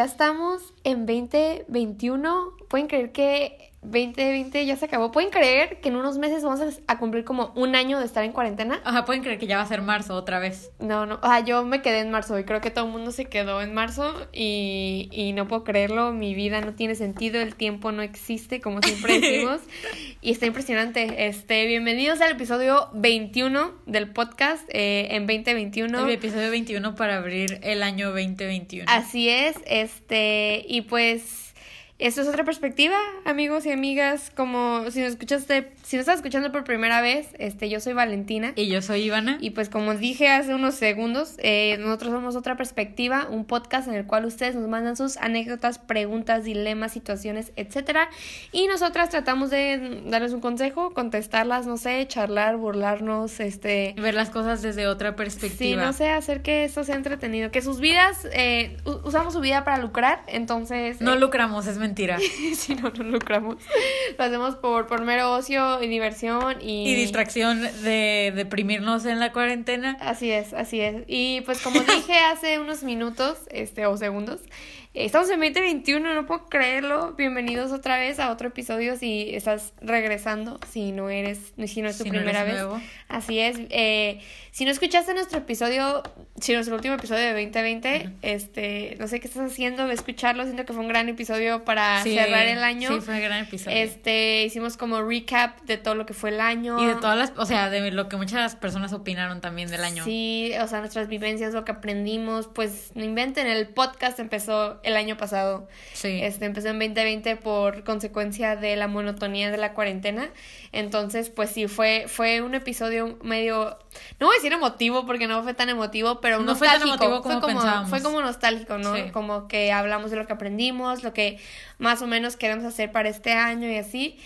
ya estamos en 2021? ¿Pueden creer que 2020 ya se acabó. ¿Pueden creer que en unos meses vamos a, cumplir como un año de estar en cuarentena? Ajá, pueden creer que ya va a ser marzo otra vez. No, no, o sea, yo me quedé en marzo y creo que todo el mundo se quedó en marzo y, y no puedo creerlo, mi vida no tiene sentido, el tiempo no existe, como siempre decimos, y está impresionante. Este, bienvenidos al episodio 21 del podcast eh, en 2021. El episodio 21 para abrir el año 2021. Así es, este, y pues esto es otra perspectiva, amigos y amigas, como si nos escuchaste, si nos estás escuchando por primera vez, este, yo soy Valentina. Y yo soy Ivana. Y pues como dije hace unos segundos, eh, nosotros somos otra perspectiva, un podcast en el cual ustedes nos mandan sus anécdotas, preguntas, dilemas, situaciones, etcétera, y nosotras tratamos de darles un consejo, contestarlas, no sé, charlar, burlarnos, este, ver las cosas desde otra perspectiva. Sí, no sé, hacer que esto sea entretenido, que sus vidas, eh, usamos su vida para lucrar, entonces. No lucramos, es mentira mentira. si no, no lucramos. Lo hacemos por, por mero ocio y diversión y... Y distracción de deprimirnos en la cuarentena. Así es, así es. Y pues como dije hace unos minutos, este, o segundos, Estamos en 2021, no puedo creerlo. Bienvenidos otra vez a otro episodio si estás regresando, si no eres, si no es tu primera vez. Así es. Eh, si no escuchaste nuestro episodio, si no es el último episodio de 2020, este, no sé qué estás haciendo, de escucharlo. Siento que fue un gran episodio para cerrar el año. Sí, fue un gran episodio. Este, hicimos como recap de todo lo que fue el año. Y de todas las, o sea, de lo que muchas personas opinaron también del año. Sí, o sea, nuestras vivencias, lo que aprendimos, pues no inventen, el podcast empezó el año pasado. Sí. Este, empezó en 2020 por consecuencia de la monotonía de la cuarentena. Entonces, pues sí, fue, fue un episodio medio, no voy a decir emotivo porque no fue tan emotivo, pero no nostálgico. Fue, tan como fue, como, fue como nostálgico, ¿no? Como que hablamos de lo que aprendimos, lo que más o menos queremos hacer para este año y así.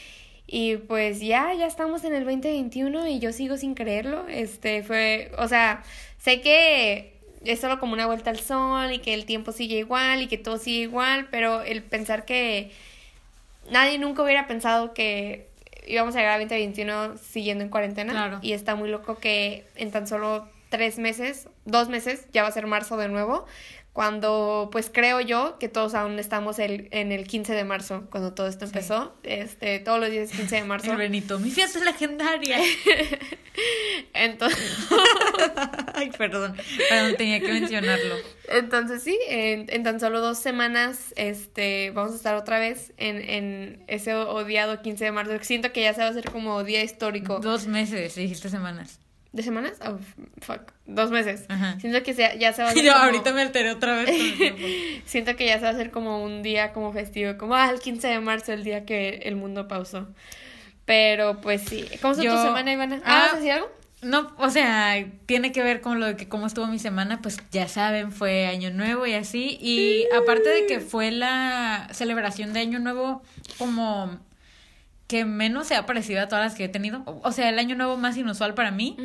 Y pues ya, ya estamos en el 2021 y yo sigo sin creerlo. Este fue, o sea, sé que es solo como una vuelta al sol y que el tiempo sigue igual y que todo sigue igual, pero el pensar que nadie nunca hubiera pensado que íbamos a llegar a 2021 siguiendo en cuarentena. Y está muy loco que en tan solo tres meses, dos meses, ya va a ser marzo de nuevo, cuando pues creo yo que todos aún estamos el, en el 15 de marzo, cuando todo esto empezó, este, todos los días 15 de marzo. El Benito, mi fiesta es legendaria. Entonces... Ay, perdón, pero tenía que mencionarlo. Entonces sí, en, en, tan solo dos semanas este, vamos a estar otra vez en, en ese odiado 15 de marzo. Siento que ya se va a hacer como día histórico. Dos meses, dijiste semanas. ¿De semanas? Oh, fuck. Dos meses. Siento que ya se va a hacer. Yo ahorita me alteré otra vez. Siento que ya se va a hacer como un día como festivo, como ah, el 15 de marzo, el día que el mundo pausó. Pero pues sí. ¿Cómo estuvo tu semana, Ivana? ¿Ah, ¿Vas a decir algo? No, o sea, tiene que ver con lo de que cómo estuvo mi semana, pues ya saben, fue Año Nuevo y así. Y aparte de que fue la celebración de Año Nuevo como que menos se ha parecido a todas las que he tenido. O sea, el año nuevo más inusual para mí.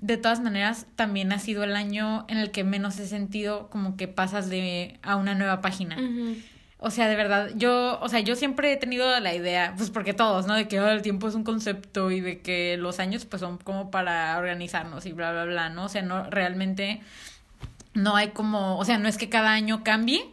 De todas maneras, también ha sido el año en el que menos he sentido como que pasas de a una nueva página. O sea, de verdad, yo, o sea, yo siempre he tenido la idea, pues porque todos, ¿no? De que el tiempo es un concepto y de que los años pues son como para organizarnos y bla, bla, bla, ¿no? O sea, no, realmente no hay como, o sea, no es que cada año cambie,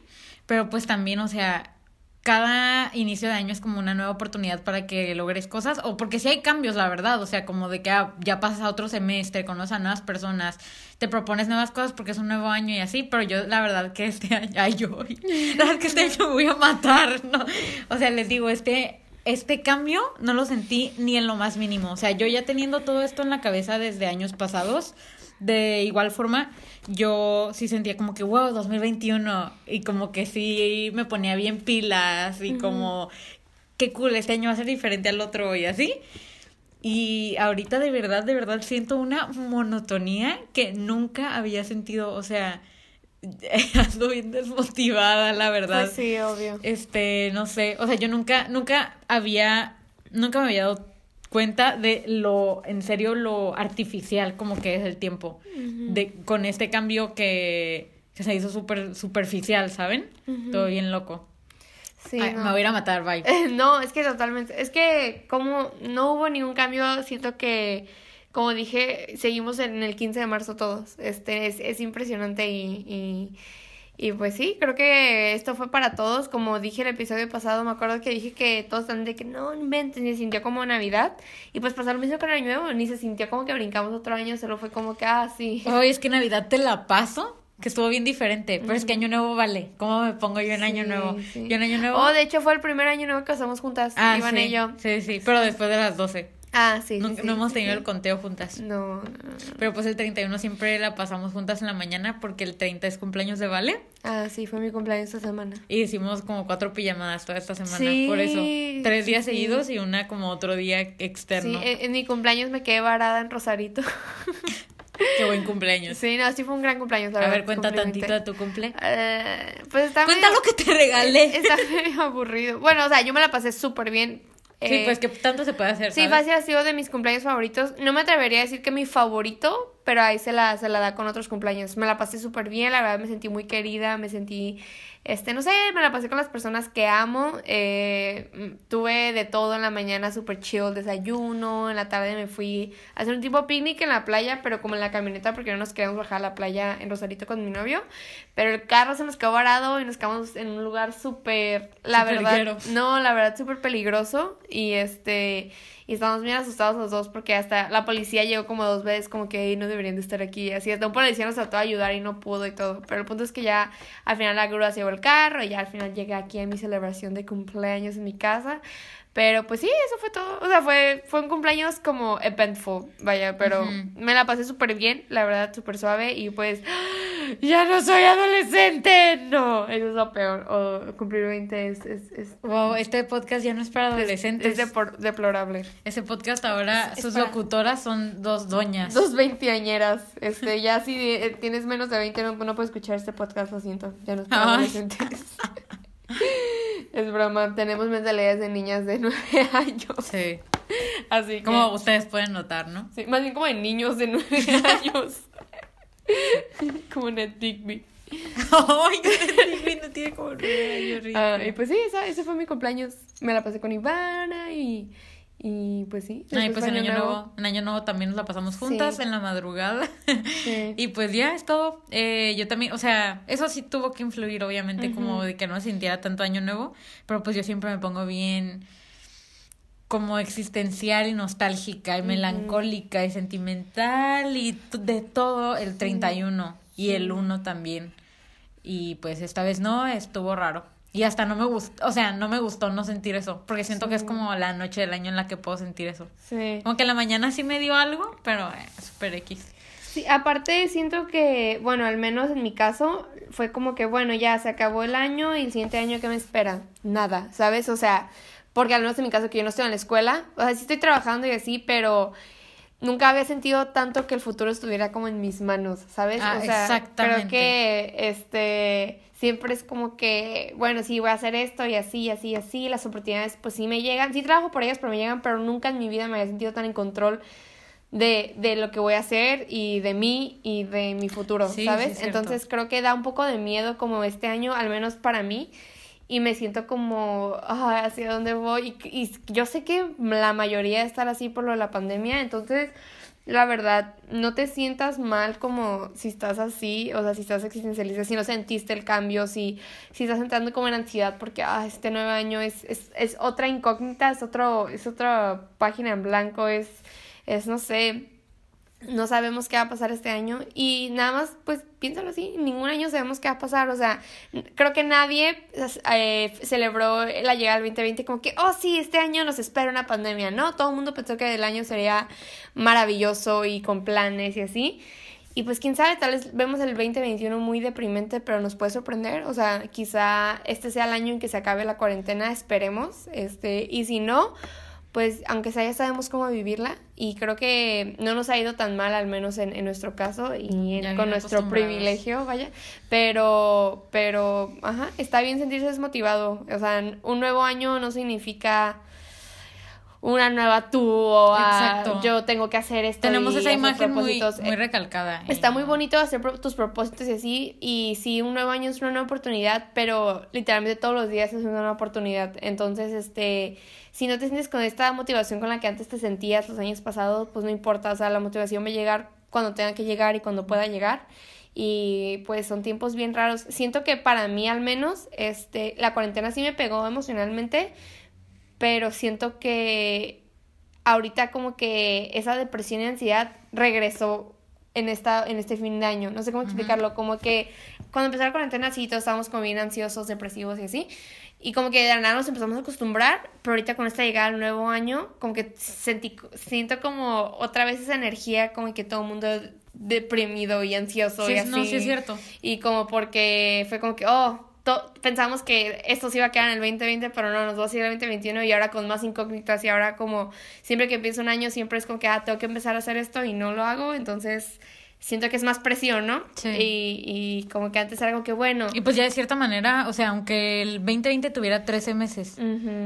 pero pues también, o sea, cada inicio de año es como una nueva oportunidad para que logres cosas, o porque si hay cambios, la verdad, o sea, como de que ah, ya pasas a otro semestre, conoces a nuevas personas, te propones nuevas cosas porque es un nuevo año y así, pero yo la verdad que este año, ay, yo, la verdad que este año me voy a matar, ¿no? O sea, les digo, este, este cambio no lo sentí ni en lo más mínimo, o sea, yo ya teniendo todo esto en la cabeza desde años pasados, de igual forma, yo sí sentía como que, wow, 2021, y como que sí me ponía bien pilas y como, qué cool, este año va a ser diferente al otro y así. Y ahorita de verdad, de verdad siento una monotonía que nunca había sentido, o sea, ando bien desmotivada, la verdad. Pues sí, obvio. Este, no sé, o sea, yo nunca, nunca había, nunca me había dado cuenta de lo, en serio, lo artificial como que es el tiempo, de, con este cambio que, que se hizo súper superficial, ¿saben? Todo bien loco. Sí, Me voy a ir a matar, bye. no, es que totalmente, es que como no hubo ningún cambio, siento que, como dije, seguimos en el 15 de marzo todos, este, es, es impresionante y, y Y pues sí, creo que esto fue para todos. Como dije el episodio pasado, me acuerdo que dije que todos están de que no inventen, ni se sintió como Navidad. Y pues pasó lo mismo con el año nuevo, ni se sintió como que brincamos otro año, solo fue como que, ah, sí. Hoy es que Navidad te la paso que estuvo bien diferente, pero es que año nuevo vale. ¿Cómo me pongo yo en año nuevo? Yo en año nuevo. Oh, de hecho fue el primer año nuevo que pasamos juntas, ah, Iván y yo. Sí, sí, pero después de las 12. Ah, sí. No, sí, no hemos tenido el conteo juntas. No, no, Pero pues el 31 siempre la pasamos juntas en la mañana porque el 30 es cumpleaños de Vale. Ah, sí, fue mi cumpleaños esta semana. Y hicimos como cuatro pijamadas toda esta semana. por eso. Tres días seguidos y una como otro día externo. Sí, en, mi cumpleaños me quedé varada en Rosarito. Qué buen cumpleaños. Sí, no, sí fue un gran cumpleaños. a ver, cuenta tantito de tu cumple. Eh, pues está Cuenta lo que te regalé. Está medio aburrido. Bueno, o sea, yo me la pasé súper bien Sí, eh, pues que tanto se puede hacer. Sí, fácil ha sido de mis cumpleaños favoritos. No me atrevería a decir que mi favorito, pero ahí se la, se la da con otros cumpleaños. Me la pasé súper bien, la verdad me sentí muy querida, me sentí este, no sé, me la pasé con las personas que amo. Eh, tuve de todo en la mañana, súper chill, desayuno. En la tarde me fui a hacer un tipo picnic en la playa, pero como en la camioneta, porque no nos quedamos bajar a la playa en Rosarito con mi novio. Pero el carro se nos quedó varado y nos quedamos en un lugar súper, la verdad, no, la verdad, súper peligroso. Y este, y estábamos bien asustados los dos porque hasta la policía llegó como dos veces como que no deberían de estar aquí. Así, hasta un policía nos trató de ayudar y no pudo y todo. Pero el punto es que ya al final la grúa se llevó el carro y ya al final llegué aquí a mi celebración de cumpleaños en mi casa. Pero pues sí, eso fue todo. O sea, fue, fue un cumpleaños como eventful, vaya, pero me la pasé súper bien, la verdad, súper suave y pues ya no soy adolescente. No, eso es lo peor. O cumplir 20 es... es, es wow, este podcast ya no es para adolescentes. Es, deplorable. Ese podcast ahora, sus locutoras son dos doñas. Dos veinteañeras. Este, ya si eh, tienes menos de 20 no, no puedes escuchar este podcast, lo siento. Ya no es para adolescentes. Es broma, tenemos mentalidades de niñas de nueve años. Sí. Así que... Como ustedes pueden notar, ¿no? Sí, más bien como de niños de nueve años. como Ned Digby. Ay, Digby no tiene como nueve años. Ah, y pues sí, ese fue mi cumpleaños. Me la pasé con Ivana y y pues sí. Ay, pues en año, nuevo. en año nuevo también nos la pasamos juntas en la madrugada. y pues ya es todo. Eh, yo también, o sea, eso sí tuvo que influir, obviamente, como de que no sintiera tanto año nuevo. Pero pues yo siempre me pongo bien como existencial y nostálgica y melancólica y sentimental y de todo el 31 y el 1 también. Y pues esta vez no, estuvo raro. Y hasta no me gustó, o sea, no me gustó no sentir eso, porque siento que es como la noche del año en la que puedo sentir eso. Sí. Como que la mañana sí me dio algo, pero eh, super X. Sí, aparte siento que, bueno, al menos en mi caso, fue como que, bueno, ya se acabó el año y el siguiente año, ¿qué me espera? Nada, ¿sabes? O sea, porque al menos en mi caso que yo no estoy en la escuela, o sea, sí estoy trabajando y así, pero nunca había sentido tanto que el futuro estuviera como en mis manos, ¿sabes? Ah, o sea, exactamente. creo que, este siempre es como que, bueno, sí, voy a hacer esto y así, así, así, las oportunidades pues sí me llegan, sí trabajo por ellas, pero me llegan, pero nunca en mi vida me había sentido tan en control de, de lo que voy a hacer y de mí y de mi futuro, ¿sabes? Entonces creo que da un poco de miedo como este año, al menos para mí, y me siento como, hacia dónde voy, y, y yo sé que la mayoría estar así por lo de la pandemia, entonces la verdad, no te sientas mal como si estás así, o sea, si estás existencialista, si no sentiste el cambio, si, si estás entrando como en ansiedad porque ah, este nuevo año es, es, es otra incógnita, es, otro, es otra página en blanco, es, es no sé, no sabemos qué va a pasar este año y nada más, pues piénsalo así, ningún año sabemos qué va a pasar, o sea, creo que nadie eh, celebró la llegada del 2020 como que, oh sí, este año nos espera una pandemia, ¿no? Todo el mundo pensó que el año sería maravilloso y con planes y así. Y pues quién sabe, tal vez vemos el 2021 muy deprimente, pero nos puede sorprender. O sea, quizá este sea el año en que se acabe la cuarentena, esperemos. Este, y si no, pues aunque sea ya sabemos cómo vivirla y creo que no nos ha ido tan mal al menos en, en nuestro caso y con nuestro privilegio vaya. Pero pero ajá está bien sentirse desmotivado. O sea un nuevo año no significa una nueva tú o yo tengo que hacer esto tenemos esa imagen muy, muy recalcada está muy bonito hacer tus propósitos y así y sí un nuevo año es una nueva oportunidad pero literalmente todos los días es una nueva oportunidad entonces este si no te sientes con esta motivación con la que antes te sentías los años pasados, pues no importa, o sea, la motivación va a llegar cuando tenga que llegar y cuando pueda llegar. y pues son tiempos bien raros. Siento que para mí al menos, este, la cuarentena sí me pegó emocionalmente, pero siento que ahorita como que esa depresión y ansiedad regresó en esta en este fin de año. No sé cómo explicarlo, como que cuando empezó la cuarentena sí todos estábamos como bien ansiosos, depresivos y así. Y como que de nada nos empezamos a acostumbrar, pero ahorita con esta llegada al nuevo año, como que sentí, siento como otra vez esa energía, como que todo el mundo deprimido y ansioso y así. No, sí es cierto. Y como porque fue como que, oh, pensamos que esto se iba a quedar en el 2020, pero no, nos va a seguir el 2021 y ahora con más incógnitas y ahora como siempre que empieza un año siempre es como que, ah, tengo que empezar a hacer esto y no lo hago, entonces siento que es más presión, ¿no? Sí. Y, y como que antes era algo que bueno. Y pues ya de cierta manera, o sea, aunque el 2020 tuviera 13 meses,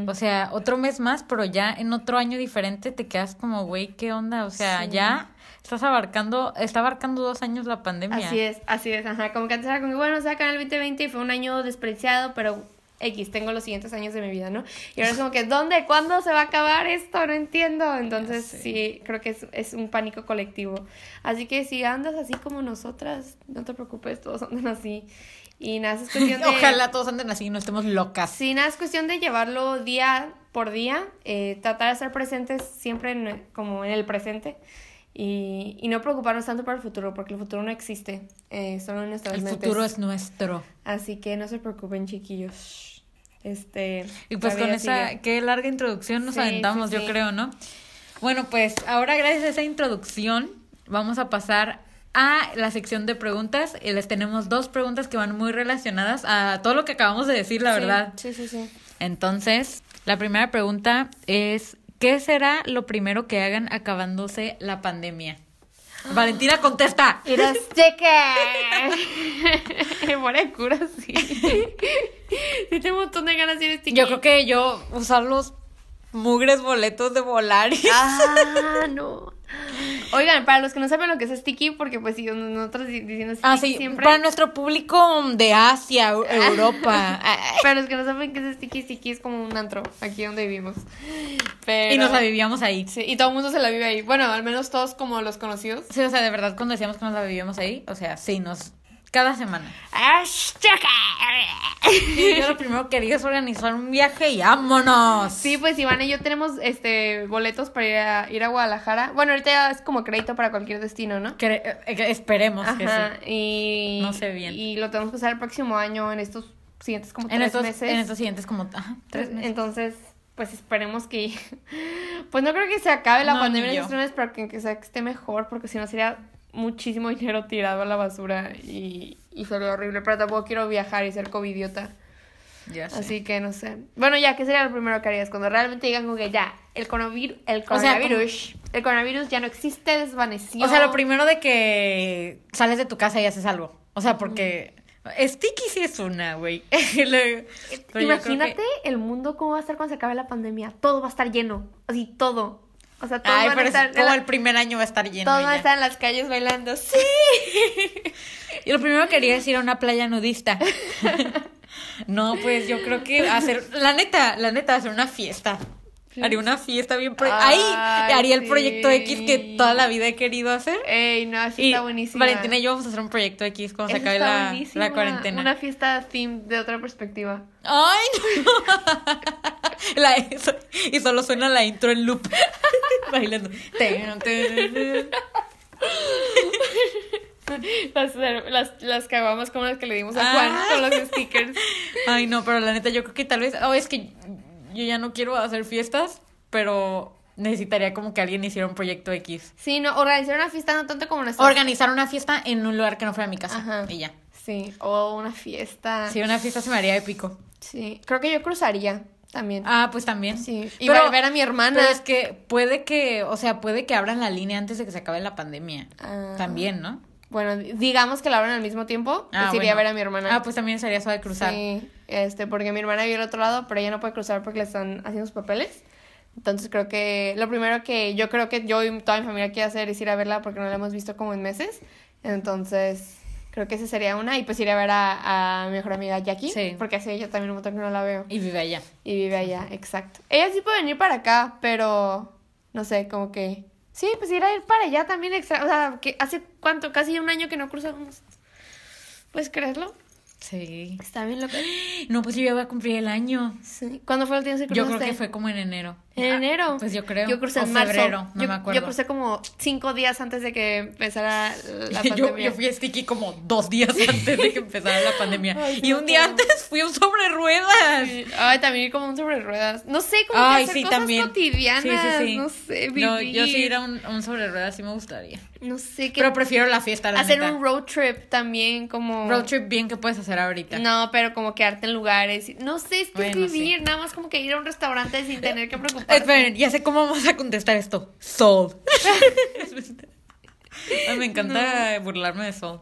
o sea, otro mes más, pero ya en otro año diferente te quedas como, güey, ¿qué onda? O sea, ya estás abarcando, está abarcando dos años la pandemia. Así es, así es, ajá. Como que antes era como que, bueno, se acaba el 2020 y fue un año despreciado, pero X, tengo los siguientes años de mi vida, ¿no? Y ahora es como que, ¿dónde? ¿Cuándo se va a acabar esto? No entiendo. Entonces, sí, creo que es, es, un pánico colectivo. Así que si andas así como nosotras, no te preocupes, todos andan así. Y nada, es cuestión de... Ojalá todos anden así y no estemos locas. Sí, nada, es cuestión de llevarlo día por día, eh, tratar de ser presentes siempre en, como en el presente. Y, y, no preocuparnos tanto por el futuro, porque el futuro no existe, eh, solo en nuestras mentes. El futuro es nuestro. Así que no se preocupen, chiquillos. Este. Y pues con esa, qué larga introducción nos aventamos, yo creo, ¿no? Bueno, pues ahora gracias a esa introducción vamos a pasar a la sección de preguntas y les tenemos dos preguntas que van muy relacionadas a todo lo que acabamos de decir, la verdad. Sí, sí, sí. Entonces, la primera pregunta es ¿Qué será lo primero que hagan acabándose la pandemia? Valentina contesta. Eres cheque. Buena cura, sí. Sí, tengo un montón de ganas de ir Yo creo que yo usar los mugres boletos de Volaris. Ah, no. Oigan, para los que no saben lo que es sticky, porque pues si nosotros diciendo sticky ah, sí, siempre. Para nuestro público de Asia, Europa. para los que no saben qué es sticky, sticky es como un antro, aquí donde vivimos. Pero... Y nos la vivíamos ahí. Sí, y todo el mundo se la vive ahí. Bueno, al menos todos como los conocidos. Sí, o sea, de verdad, cuando decíamos que nos la vivíamos ahí, o sea, sí, nos cada semana. Y yo lo primero que quería es organizar un viaje y vámonos. Sí, pues Iván y yo tenemos este boletos para ir a, ir a Guadalajara. Bueno, ahorita ya es como crédito para cualquier destino, ¿no? Eh, esperemos que sí. Y, no sé bien. Y lo tenemos que usar el próximo año en estos siguientes como tres meses. En estos siguientes como ajá, tres meses. Entonces, pues esperemos que pues no creo que se acabe la pandemia en estos meses, pero que, que, sea, que esté mejor, porque si no sería muchísimo dinero tirado a la basura y, y sería horrible, pero tampoco quiero viajar y ser covidiota. Ya Así que no sé. Bueno, ya, ¿qué sería lo primero que harías? Cuando realmente digan como que ya, el coronavirus, el coronavirus, el coronavirus ya no existe, desvaneció. O sea, lo primero de que sales de tu casa y haces algo. O sea, porque Sticky sí es una, güey. Imagínate el mundo cómo va a estar cuando se acabe la pandemia. Todo va a estar lleno. Así, todo. O sea, todo como el primer año va a estar lleno. Todo va a estar en las calles bailando. ¡Sí! y lo primero que quería es ir a una playa nudista. no, pues yo creo que hacer. La neta, la neta, hacer una fiesta. Haría una fiesta bien... Ahí haría el proyecto X que toda la vida he querido hacer. Ey, no, así está buenísimo. Valentina y yo vamos a hacer un proyecto X cuando se acabe la, la, cuarentena. Una fiesta theme de otra perspectiva. ¡Ay, no! la, y solo suena la intro en loop. Bailando. Las, las, las caguamas como las que le dimos a Juan ah. con los stickers. Ay, no, pero la neta, yo creo que tal vez. Oh, es que yo ya no quiero hacer fiestas, pero necesitaría como que alguien hiciera un proyecto X. Sí, no, organizar una fiesta no tanto como Organizar una fiesta en un lugar que no fuera mi casa. Ajá. Y ya. Sí, o una fiesta. Sí, una fiesta se me haría épico. Sí, creo que yo cruzaría también. Ah, pues también. Sí. Y pero, ver a mi hermana. Pero es que puede que, o sea, puede que abran la línea antes de que se acabe la pandemia. Ah. También, ¿no? Bueno, digamos que la abran al mismo tiempo, ah, iría a ver a mi hermana. Ah, pues también sería suave cruzar. Sí, este, porque mi hermana vive al otro lado, pero ella no puede cruzar porque le están haciendo sus papeles. Entonces creo que lo primero que yo creo que yo y toda mi familia quiere hacer es ir a verla porque no la hemos visto como en meses. Entonces creo que esa sería una. Y pues ir a ver a, a mi mejor amiga Jackie. Sí. Porque así ella también un montón que no la veo. Y vive allá. Y vive allá, exacto. Ella sí puede venir para acá, pero no sé, como que Sí, pues ir a ir para allá también extra. O sea, que hace cuánto, casi un año que no cruzamos. ¿Puedes creerlo? Sí. Está bien loco. No, pues yo ya voy a cumplir el año. Sí. ¿Cuándo fue el último que Yo creo que fue como en enero. ¿En enero? Pues yo creo. Yo crucé o en marzo. febrero, no yo, me acuerdo. Yo crucé como cinco días antes de que empezara la pandemia. yo, yo fui a Sticky como dos días antes de que empezara la pandemia. Ay, y un día antes fui a un sobre ruedas. Sí. Ay, también como un sobre ruedas. No sé, como Ay, que hacer sí, cosas también. cotidianas. Sí. No sé, vivir. No, yo sí ir a un, sobre ruedas sí me gustaría. No sé qué. Pero prefiero la fiesta, la hacer neta. un road trip también, como. road trip bien que puedes hacer ahorita. No, pero como quedarte en lugares. No sé, es que Bueno, es vivir, nada más como que ir a un restaurante sin tener que preocuparte. Esperen, ya sé cómo vamos a contestar esto. Soul. Ay, me encanta burlarme de Soul.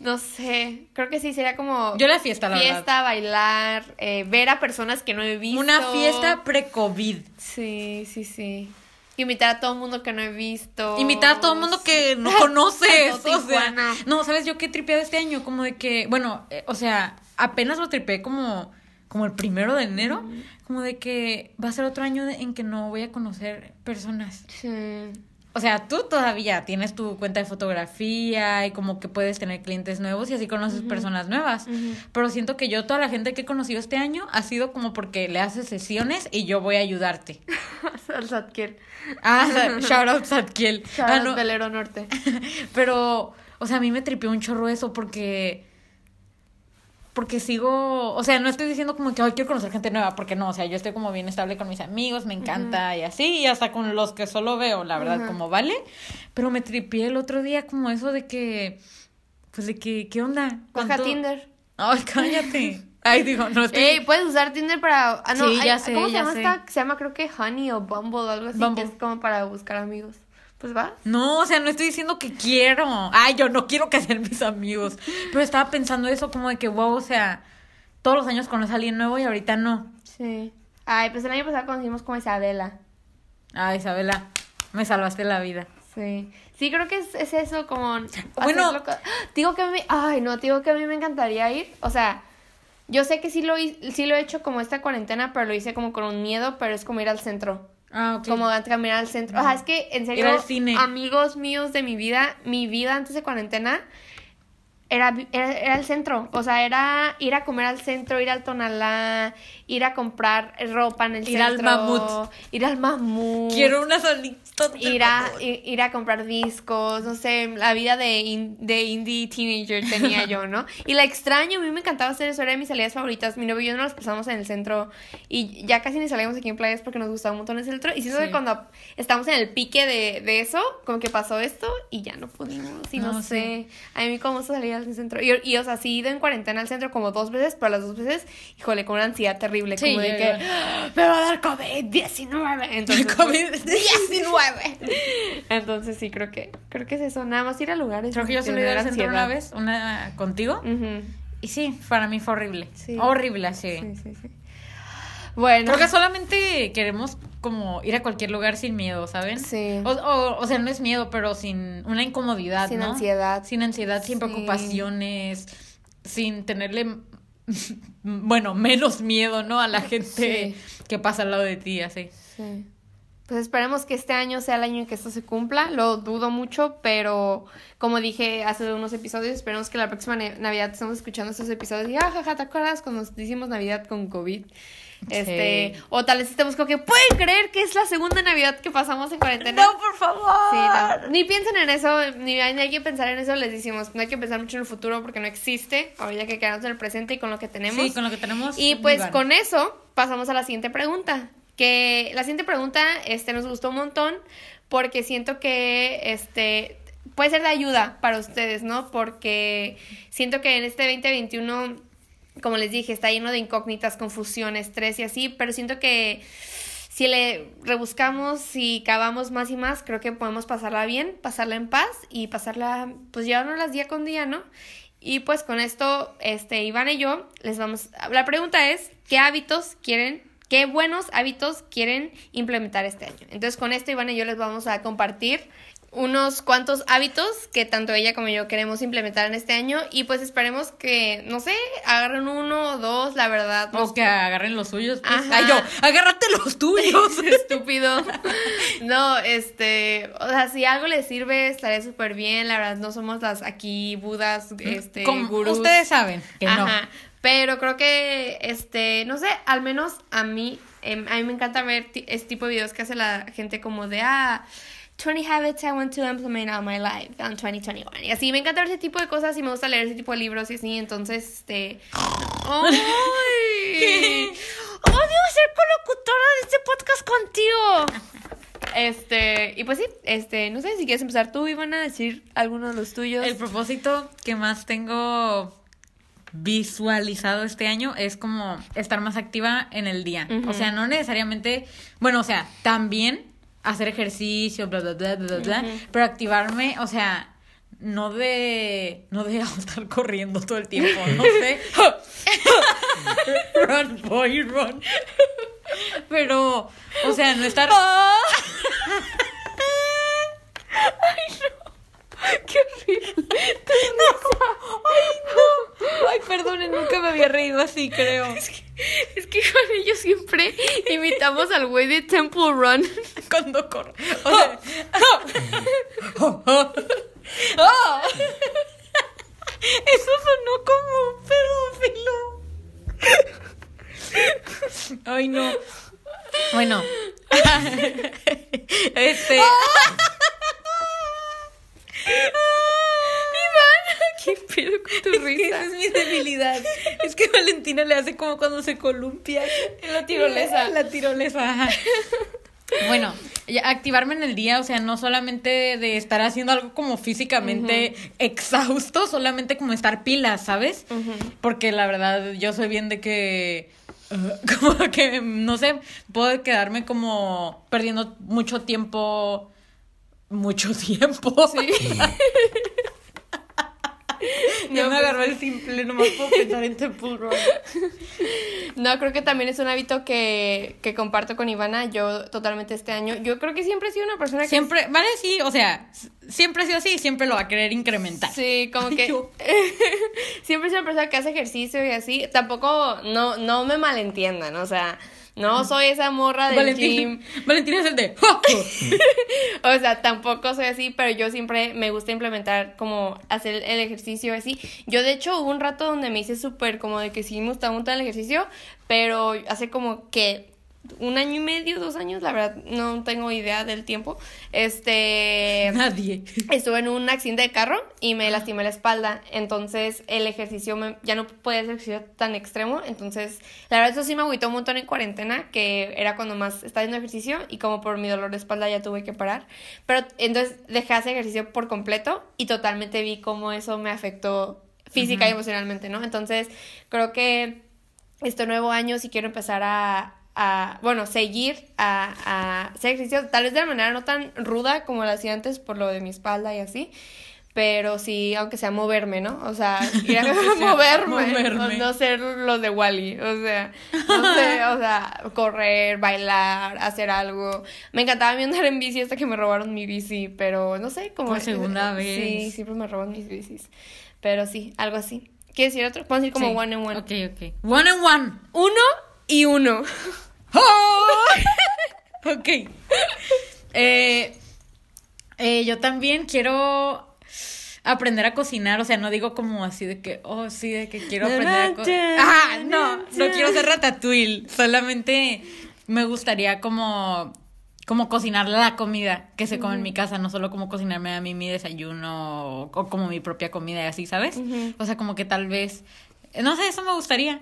No sé, creo que sí, sería como. Yo la fiesta, la Fiesta, bailar, eh, ver a personas que no he visto. Una fiesta pre-COVID. Sí, sí, sí. Invitar a todo el mundo que no he visto. Invitar a todo el mundo que no conoces. O sea, no, ¿sabes yo qué tripeado este año? Como de que, bueno, eh, o sea, apenas lo tripeé como, como el primero de enero. Como de que va a ser otro año de- en que no voy a conocer personas. Sí. O sea, tú todavía tienes tu cuenta de fotografía y como que puedes tener clientes nuevos y así conoces personas nuevas. Pero siento que yo toda la gente que he conocido este año ha sido como porque le haces sesiones y yo voy a ayudarte. Al Satkiel. Ah, shout out Satkiel. Shout Ah, out no, Velero Norte. pero, o sea, a mí me tripió un chorro eso porque. Porque sigo. O sea, no estoy diciendo como que hoy quiero conocer gente nueva, porque no, o sea, yo estoy como bien estable con mis amigos, me encanta y así, y hasta con los que solo veo, la verdad, como vale. Pero me tripié el otro día como eso de que. Pues de que, ¿qué onda? Baja ¿Cuánto- Tinder. Ay, cállate. Ay, digo, no estoy. Ey, puedes usar Tinder para. Ah, no, Sí, hay- ya sé, ¿Cómo se llama sé. esta? Se llama, creo que Honey o Bumble o algo así. Bumble. Que es como para buscar amigos. Pues va. No, o sea, no estoy diciendo que quiero. Ay, yo no quiero que sean mis amigos. Pero estaba pensando eso como de que, wow, o sea, todos los años conoces a alguien nuevo y ahorita no. Sí. Ay, pues el año pasado conocimos como Isabela. Ay, Isabela, me salvaste la vida. Sí. Sí, creo que es, es eso, como. Bueno. hacerlo Digo que a mí. Ay, no, digo que a mí me encantaría ir. O sea, yo sé que sí lo, sí lo he hecho como esta cuarentena, pero lo hice como con un miedo, pero es como ir al centro. Ah, ok. Como caminar al centro. O sea, es que en serio, amigos míos de mi vida, mi vida antes de cuarentena era, era, era el centro. O sea, era ir a comer al centro, ir al Tonalá, ir a comprar ropa en el Ir al centro. Mamut. Ir al mamut. Quiero una solita. Ir a, ir, ir a comprar discos, no sé, la vida de, in- de indie teenager tenía yo, ¿no? Y la extraño, a mí me encantaba hacer eso, era de mis salidas favoritas. Mi novio y yo nos pasamos en el centro y ya casi ni salíamos aquí en playas porque nos gustaba un montón el centro. Y siento Sí. que cuando estamos en el pique de, de eso, como que pasó esto y ya no pudimos. Y no, No, sé, a mí como gusta al centro. Y, y, o sea, sí he ido en cuarentena al centro como dos veces, pero las dos veces, híjole, con una ansiedad terrible, Sí, como de que. "Ah, me va a dar COVID-19. Entonces, pues, COVID-19. entonces sí, creo que creo que es eso, nada más ir a lugares. Creo que yo solo he ido al centro una vez, una contigo. Y sí, para mí fue horrible. Sí. Horrible, sí. Sí, sí, sí. Bueno, Creo que solamente queremos como ir a cucualquier lugar sin miedo, ¿saben? Sí. O, o, o sea, no es miedo, pero sin una incomodidad, Sin ¿no? ansiedad. Sin ansiedad, sin Sí. preocupaciones, sin tenerle, bueno, menos miedo, ¿no? A la gente Sí. que pasa al lado de ti, así. Sí. Pues esperemos que este año sea el año en que esto se cumpla. Lo dudo mucho, pero como dije hace unos episodios, esperemos que la próxima Navidad estemos escuchando estos episodios y, ah, jaja, ¿te acuerdas cuando hicimos Navidad con COVID? Este, Sí. o tal vez estemos como que, ¿pueden creer que es la segunda Navidad que pasamos en cuarentena? No, por favor. Sí, no. Ni piensen en eso, ni hay, que pensar en eso, les decimos, no hay que pensar mucho en el futuro porque no existe, ahorita que quedarnos en el presente y con lo que tenemos. Sí, con lo que tenemos. Y pues vivan. con eso pasamos a la siguiente pregunta, que la siguiente pregunta este nos gustó un montón porque siento que este puede ser de ayuda para ustedes, ¿no? Porque siento que en este 2021 como les dije, está lleno de incógnitas, confusión, estrés y así, pero siento que si le rebuscamos y cavamos más y más, creo que podemos pasarla bien, pasarla en paz y pasarla, pues llevárnoslas día con día, ¿no? Y pues con esto, este, Iván y yo les vamos, la pregunta es, ¿qué hábitos quieren, qué buenos hábitos quieren implementar este año? Entonces con esto Iván y yo les vamos a compartir unos cuantos hábitos que tanto ella como yo queremos implementar en este año y pues esperemos que, no sé, agarren uno o dos, la verdad. O que agarren los suyos. Pues. Ay, yo, agárrate los tuyos. Estúpido. no, este, o sea, si algo les sirve, estaré súper bien, la verdad, no somos las aquí budas, este, como Ustedes saben que Ajá. no. Pero creo que, este, no sé, al menos a mí, em, a mí me encanta ver este tipo de videos que hace la gente como de, ah, 20 habits I want to implement on my life on 2021. Y así me encanta ver ese tipo de cosas y me gusta leer ese tipo de libros y así, entonces, este... ¡Ay! ¡Odio ser colocutora de este podcast contigo! Este, y pues sí, este, no sé si quieres empezar tú, Ivana, a decir alguno de los tuyos. El propósito que más tengo visualizado este año es como estar más activa en el día. O sea, no necesariamente, bueno, o sea, también hacer ejercicio, bla, bla, bla, bla, bla, pero activarme, o sea, no de, no de estar corriendo todo el tiempo, no sé. run, boy, run. Pero, o sea, no estar... Ay, no. ¡Qué horrible! ¡Ay, no! Ay, perdonen, nunca me había reído así, creo. Es que, es que con ellos siempre imitamos al güey de Temple Run cuando corre. O sea, Eso sonó como un pedófilo. Ay, no. Bueno. este. Iván, ¿qué pedo con tu risa? Esa es mi debilidad. Es que Valentina le hace como cuando se columpia. En la tirolesa. La tirolesa. Bueno, activarme en el día, o sea, no solamente de estar haciendo algo como físicamente exhausto, solamente como estar pilas, ¿sabes? Porque la verdad, yo soy bien de que. como que, no sé, puedo quedarme como perdiendo mucho tiempo mucho tiempo. Sí. no, me pues agarró el simple, nomás puedo pensar en Temple. No, creo que también es un hábito que, que comparto con Ivana, yo totalmente este año. Yo creo que siempre he sido una persona que... Siempre, vale, sí, o sea, siempre ha sido así y siempre lo va a querer incrementar. Sí, como que... siempre he sido una persona que hace ejercicio y así. Tampoco, no, no me malentiendan, o sea... No soy esa morra del gym. Valentina es el de. o sea, tampoco soy así, pero yo siempre me gusta implementar como hacer el ejercicio así. Yo, de hecho, hubo un rato donde me hice súper como de que sí me gustaba mucho el ejercicio, pero hace como que un año y medio, dos años, la verdad no tengo idea del tiempo. Este. Nadie. Estuve en un accidente de carro y me lastimé la espalda. Entonces el ejercicio ya no puede ser ejercicio tan extremo. Entonces, la verdad, eso sí me agüitó un montón en cuarentena, que era cuando más estaba haciendo ejercicio y como por mi dolor de espalda ya tuve que parar. Pero entonces dejé hacer ejercicio por completo y totalmente vi cómo eso me afectó física y emocionalmente, ¿no? Entonces, creo que este nuevo año, si quiero empezar a a, bueno, seguir a, a hacer ejercicio, tal vez de la manera no tan ruda como lo hacía antes por lo de mi espalda y así, pero sí, aunque sea moverme, ¿no? O sea, ir a moverme, no ser los de Wally, o sea, no sé, o sea, correr, bailar, hacer algo. Me encantaba a mí andar en bici hasta que me robaron mi bici, pero no sé, como... Por segunda vez. Sí, siempre me roban mis bicis, pero sí, algo así. ¿Quieres decir otro? Podemos decir como one and one. Ok, ok. One and one. Uno y uno. Ok. Eh, eh, yo también quiero aprender a cocinar, o sea, no digo como así de que, oh, sí, de que quiero aprender a cocinar. Ah, no, no quiero ser ratatouille, solamente me gustaría como como cocinar la comida que se come en mi casa, no solo como cocinarme a mí mi desayuno o, como mi propia comida y así, ¿sabes? O sea, como que tal vez, no sé, eso me gustaría.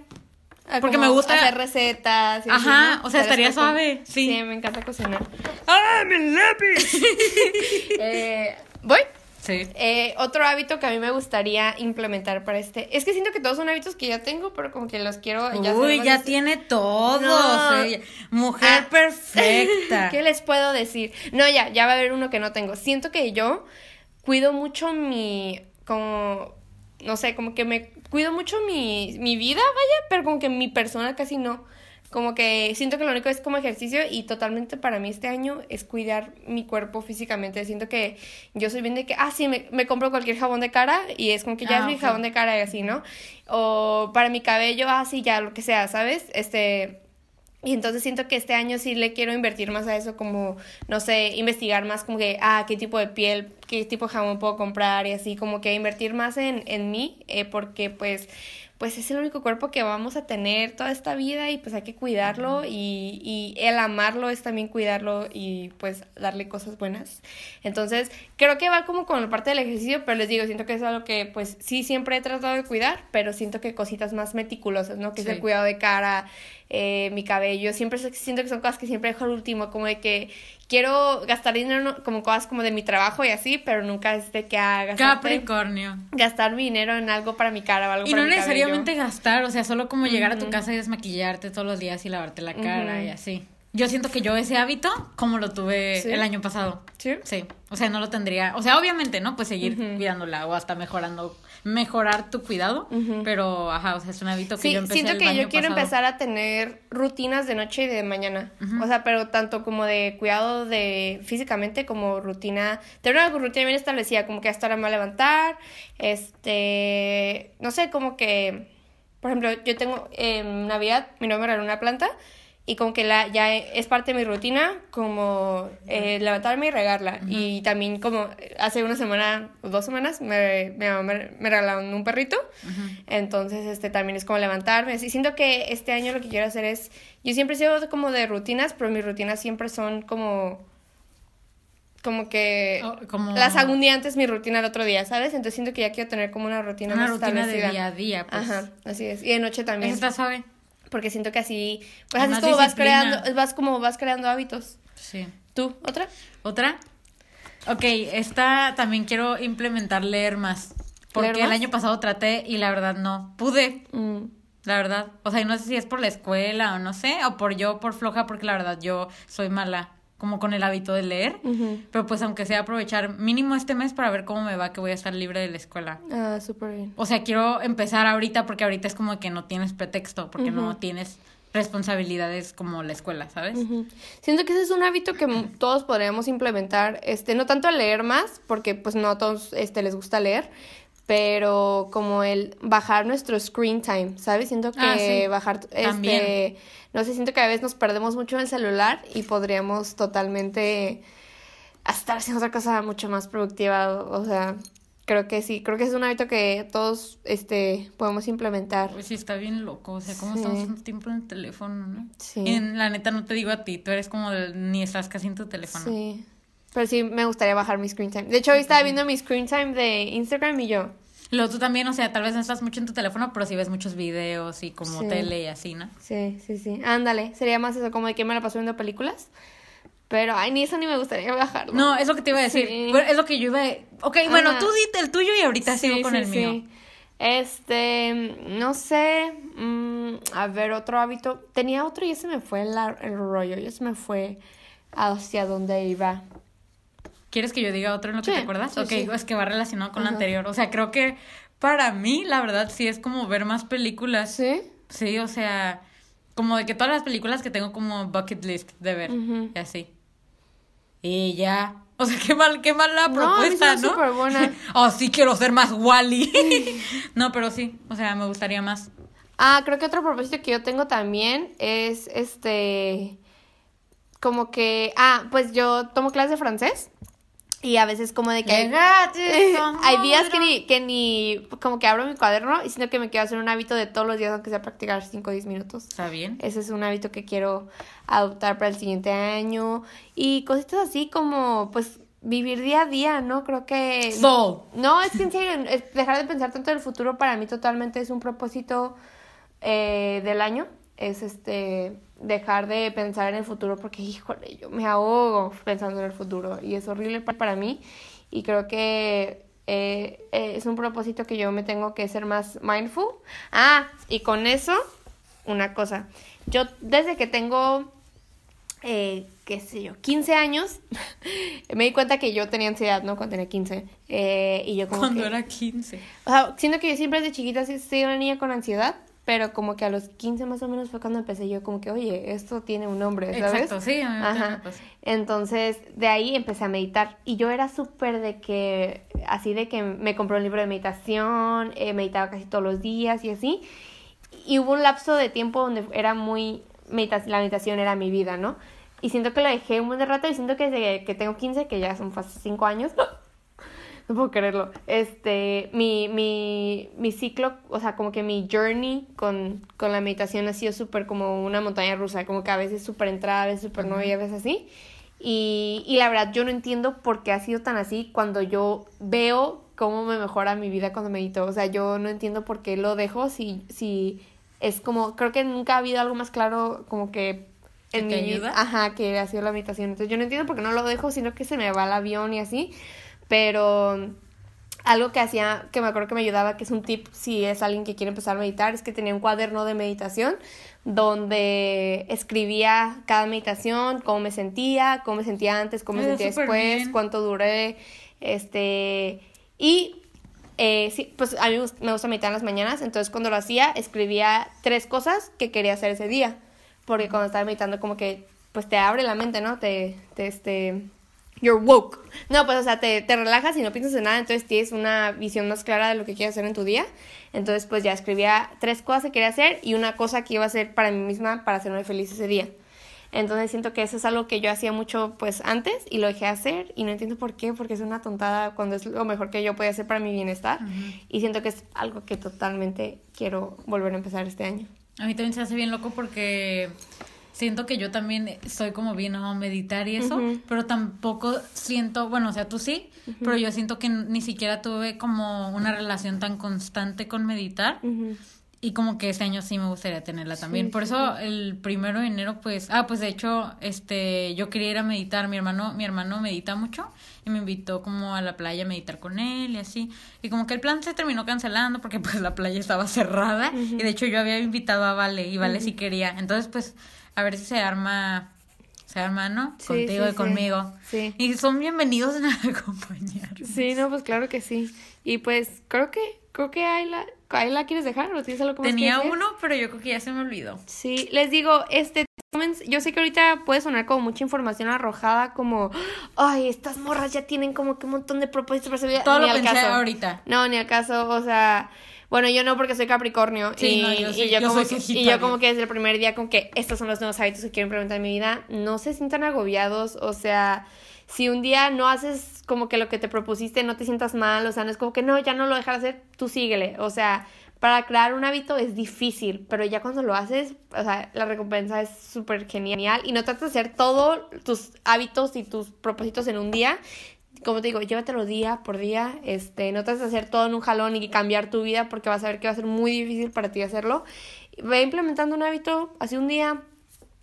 Ah, Porque me gusta hacer recetas. Ajá, o sea, estaría suave. Sí. sí, me encanta cocinar. ¡Ah, mi lápiz! eh, ¿Voy? Sí. Eh, otro hábito que a mí me gustaría implementar para este. Es que siento que todos son hábitos que ya tengo, pero como que los quiero. Ya Uy, ya tiene todo. mujer ah. perfecta. ¿Qué les puedo decir? No, ya, ya va a haber uno que no tengo. Siento que yo cuido mucho mi. como. No sé, como que me cuido mucho mi, mi vida, vaya, pero como que mi persona casi no. Como que siento que lo único es como ejercicio y totalmente para mí este año es cuidar mi cuerpo físicamente. Siento que yo soy bien de que, ah, sí, me, me compro cualquier jabón de cara y es como que ya es ah, mi jabón de cara y así, ¿no? O para mi cabello, ah, sí, ya, lo que sea, ¿sabes? Este y entonces siento que este año sí le quiero invertir más a eso, como, no sé, investigar más como que, ah, qué tipo de piel, qué tipo de jabón puedo comprar y así, como que invertir más en, en mí, eh, porque pues pues es el único cuerpo que vamos a tener toda esta vida y pues hay que cuidarlo y, y el amarlo es también cuidarlo y pues darle cosas buenas. Entonces, creo que va como con la parte del ejercicio, pero les digo, siento que es algo que pues sí siempre he tratado de cuidar, pero siento que cositas más meticulosas, ¿no? Que es el cuidado de cara, eh, mi cabello, siempre siento que son cosas que siempre dejo al último, como de que quiero gastar dinero como cosas como de mi trabajo y así, pero nunca es de que haga Capricornio. Gastar mi dinero en algo para mi cara o algo y para no necesariamente gastar, o sea, solo como llegar a tu casa y desmaquillarte todos los días y lavarte la cara y así. Yo siento que yo ese hábito, como lo tuve el año pasado. ¿Sí? Sí. O sea, no lo tendría. O sea, obviamente, ¿no? Pues seguir cuidándola o hasta mejorando mejorar tu cuidado, pero ajá, o sea, es un hábito que yo empecé siento que yo quiero empezar a tener rutinas de noche y de mañana. O sea, pero tanto como de cuidado de físicamente como rutina, tener una rutina bien establecida, como que hasta ahora me voy a levantar, este, no sé, como que por ejemplo, yo tengo en Navidad, mi novio me regaló una planta y como que la, ya es parte de mi rutina como eh, levantarme y regarla. Y también como hace una semana o dos semanas me, me, me regalaron un perrito. Entonces este también es como levantarme. Y siento que este año lo que quiero hacer es, yo siempre he sido como de rutinas, pero mis rutinas siempre son como como que oh, las hago un día antes mi rutina el otro día, ¿sabes? Entonces siento que ya quiero tener como una rutina una rutina de día a día, pues. Ajá, así es. Y de noche también. Eso está suave porque siento que así, pues así es como vas creando, vas como vas creando hábitos. Sí. ¿Tú? ¿Otra? ¿Otra? Ok, esta también quiero implementar leer más. Porque el año pasado traté y la verdad no pude. Mm. La verdad. O sea, no sé si es por la escuela o no sé, o por yo, por floja, porque la verdad yo soy mala como con el hábito de leer, pero pues aunque sea aprovechar mínimo este mes para ver cómo me va, que voy a estar libre de la escuela. Ah, súper bien. O sea, quiero empezar ahorita porque ahorita es como que no tienes pretexto, porque no tienes responsabilidades como la escuela, ¿sabes? Siento que ese es un hábito que todos podríamos implementar, este, no tanto leer más, porque pues no a todos este, les gusta leer, pero como el bajar nuestro screen time, ¿sabes? Siento ah, que bajar este no sé, siento que a veces nos perdemos mucho en el celular y podríamos totalmente estar haciendo otra cosa mucho más productiva, o sea, creo que sí, creo que es un hábito que todos este podemos implementar. Pues sí, está bien loco, o sea, cómo estamos tanto tiempo en el teléfono, ¿no? Sí. Y en, la neta no te digo a ti, tú eres como ni estás casi en tu teléfono. Sí. Pero sí me gustaría bajar mi screen time. De hecho, hoy estaba viendo mi screen time de Instagram y yo, lo tú también, o sea, tal vez no estás mucho en tu teléfono, pero sí ves muchos videos y como tele y así, ¿no? Sí, sí, sí. Ándale, sería más eso, como de que me la paso viendo películas. Pero, ay, ni eso ni me gustaría bajarlo. No, es lo que te iba a decir. Es lo que yo iba a... Ok, bueno, tú dite el tuyo y ahorita sigo con el mío. Este, no sé, mm, a ver, otro hábito. Tenía otro y ese me fue el, el rollo, ya se me fue hacia donde iba. ¿Quieres que yo diga otro en lo que te acuerdas? ok, es que va relacionado con lo anterior. O sea, creo que para mí, la verdad, sí es como ver más películas. ¿Sí? Sí, o sea, como de que todas las películas que tengo como bucket list de ver, y así. Y ya. O sea, qué mal, qué mala propuesta, ¿no? súper buena. oh, sí quiero ser más Wally. no, pero sí, o sea, me gustaría más. Ah, creo que otro propósito que yo tengo también es este como que ah, pues yo tomo clases de francés. Y a veces como de que... hay días que ni, que ni... Como que abro mi cuaderno y siento que me quiero hacer un hábito de todos los días, aunque sea practicar 5 o 10 minutos. Está bien. Ese es un hábito que quiero adoptar para el siguiente año. Y cositas así como, pues, vivir día a día, ¿no? Creo que... No, es que en serio, dejar de pensar tanto en el futuro para mí totalmente es un propósito eh, del año. Es este dejar de pensar en el futuro porque, híjole, yo me ahogo pensando en el futuro y es horrible para mí y creo que eh, eh, es un propósito que yo me tengo que ser más mindful. Ah, y con eso, una cosa, yo desde que tengo, eh, qué sé yo, 15 años, me di cuenta que yo tenía ansiedad, ¿no? Cuando tenía 15. y yo como Cuando era 15. O sea, siento que yo siempre desde chiquita he sido una niña con ansiedad pero como que a los 15 más o menos fue cuando empecé yo como que, oye, esto tiene un nombre, ¿sabes? Exacto, sí. Ajá. Entonces, de ahí empecé a meditar y yo era súper de que, así de que me compré un libro de meditación, eh, meditaba casi todos los días y así. Y hubo un lapso de tiempo donde era muy, la meditación era mi vida, ¿no? Y siento que lo dejé un buen de rato y siento que desde que tengo 15, que ya son casi 5 años, no puedo creerlo. Este, mi, mi, mi ciclo, o sea, como que mi journey con, con la meditación ha sido súper como una montaña rusa, como que a veces súper entrada, a veces súper no y a veces así. Y, y la verdad, yo no entiendo por qué ha sido tan así cuando yo veo cómo me mejora mi vida cuando medito. O sea, yo no entiendo por qué lo dejo si, si es como, creo que nunca ha habido algo más claro como que en mi ayuda? Ajá, que ha sido la meditación. Entonces yo no entiendo por qué no lo dejo, sino que se me va el avión y así. Pero algo que hacía, que me acuerdo que me ayudaba, que es un tip si es alguien que quiere empezar a meditar, es que tenía un cuaderno de meditación donde escribía cada meditación, cómo me sentía, cómo me sentía antes, cómo me sentía después, cuánto duré, este, y eh, sí, pues a mí me gusta meditar en las mañanas, entonces cuando lo hacía escribía tres cosas que quería hacer ese día, porque cuando estaba meditando como que, pues te abre la mente, ¿no? Te, te este, you're woke. No, pues, o sea, te, te relajas y no piensas en nada, entonces tienes una visión más clara de lo que quieres hacer en tu día. Entonces, pues ya escribía tres cosas que quería hacer y una cosa que iba a hacer para mí misma para hacerme feliz ese día. Entonces siento que eso es algo que yo hacía mucho pues antes y lo dejé hacer y no entiendo por qué, porque es una tontada cuando es lo mejor que yo podía hacer para mi bienestar y siento que es algo que totalmente quiero volver a empezar este año. A mí también se hace bien loco porque siento que yo también soy como bien a meditar y eso, pero tampoco siento, bueno, o sea, tú sí, pero yo siento que ni siquiera tuve como una relación tan constante con meditar. Y como que este año sí me gustaría tenerla también. Por eso el primero de enero, pues, ah, pues de hecho, este, yo quería ir a meditar. Mi hermano, mi hermano medita mucho y me invitó como a la playa a meditar con él y así. Y como que el plan se terminó cancelando porque pues la playa estaba cerrada. Y de hecho yo había invitado a Vale y Vale sí quería. Entonces, pues, a ver si se arma se arma, ¿no? Contigo y conmigo. Sí. Y son bienvenidos a acompañar. Sí, no, pues claro que sí. Y pues creo que creo que ahí la ahí la quieres dejar o tienes algo que Tenía uno, pero yo creo que ya se me olvidó. Sí, les digo, este yo sé que ahorita puede sonar como mucha información arrojada, como, ay, estas morras ya tienen como que un montón de propósitos para su vida. Todo lo pensé caso. ahorita. No, ni acaso, o sea, bueno, yo no porque soy Capricornio. y, yo, como que, y yo como que desde el primer día como que estos son los nuevos hábitos que quiero implementar en mi vida, no se sientan agobiados, o sea, si un día no haces como que lo que te propusiste, no te sientas mal, o sea, no es como que no, ya no lo dejas hacer, tú síguele, o sea, para crear un hábito es difícil, pero ya cuando lo haces, o sea, la recompensa es súper genial y no tratas de hacer todos tus hábitos y tus propósitos en un día, como te digo, llévatelo día por día, este, no trates de hacer todo en un jalón y cambiar tu vida porque vas a ver que va a ser muy difícil para ti hacerlo. Ve implementando un hábito, hace un día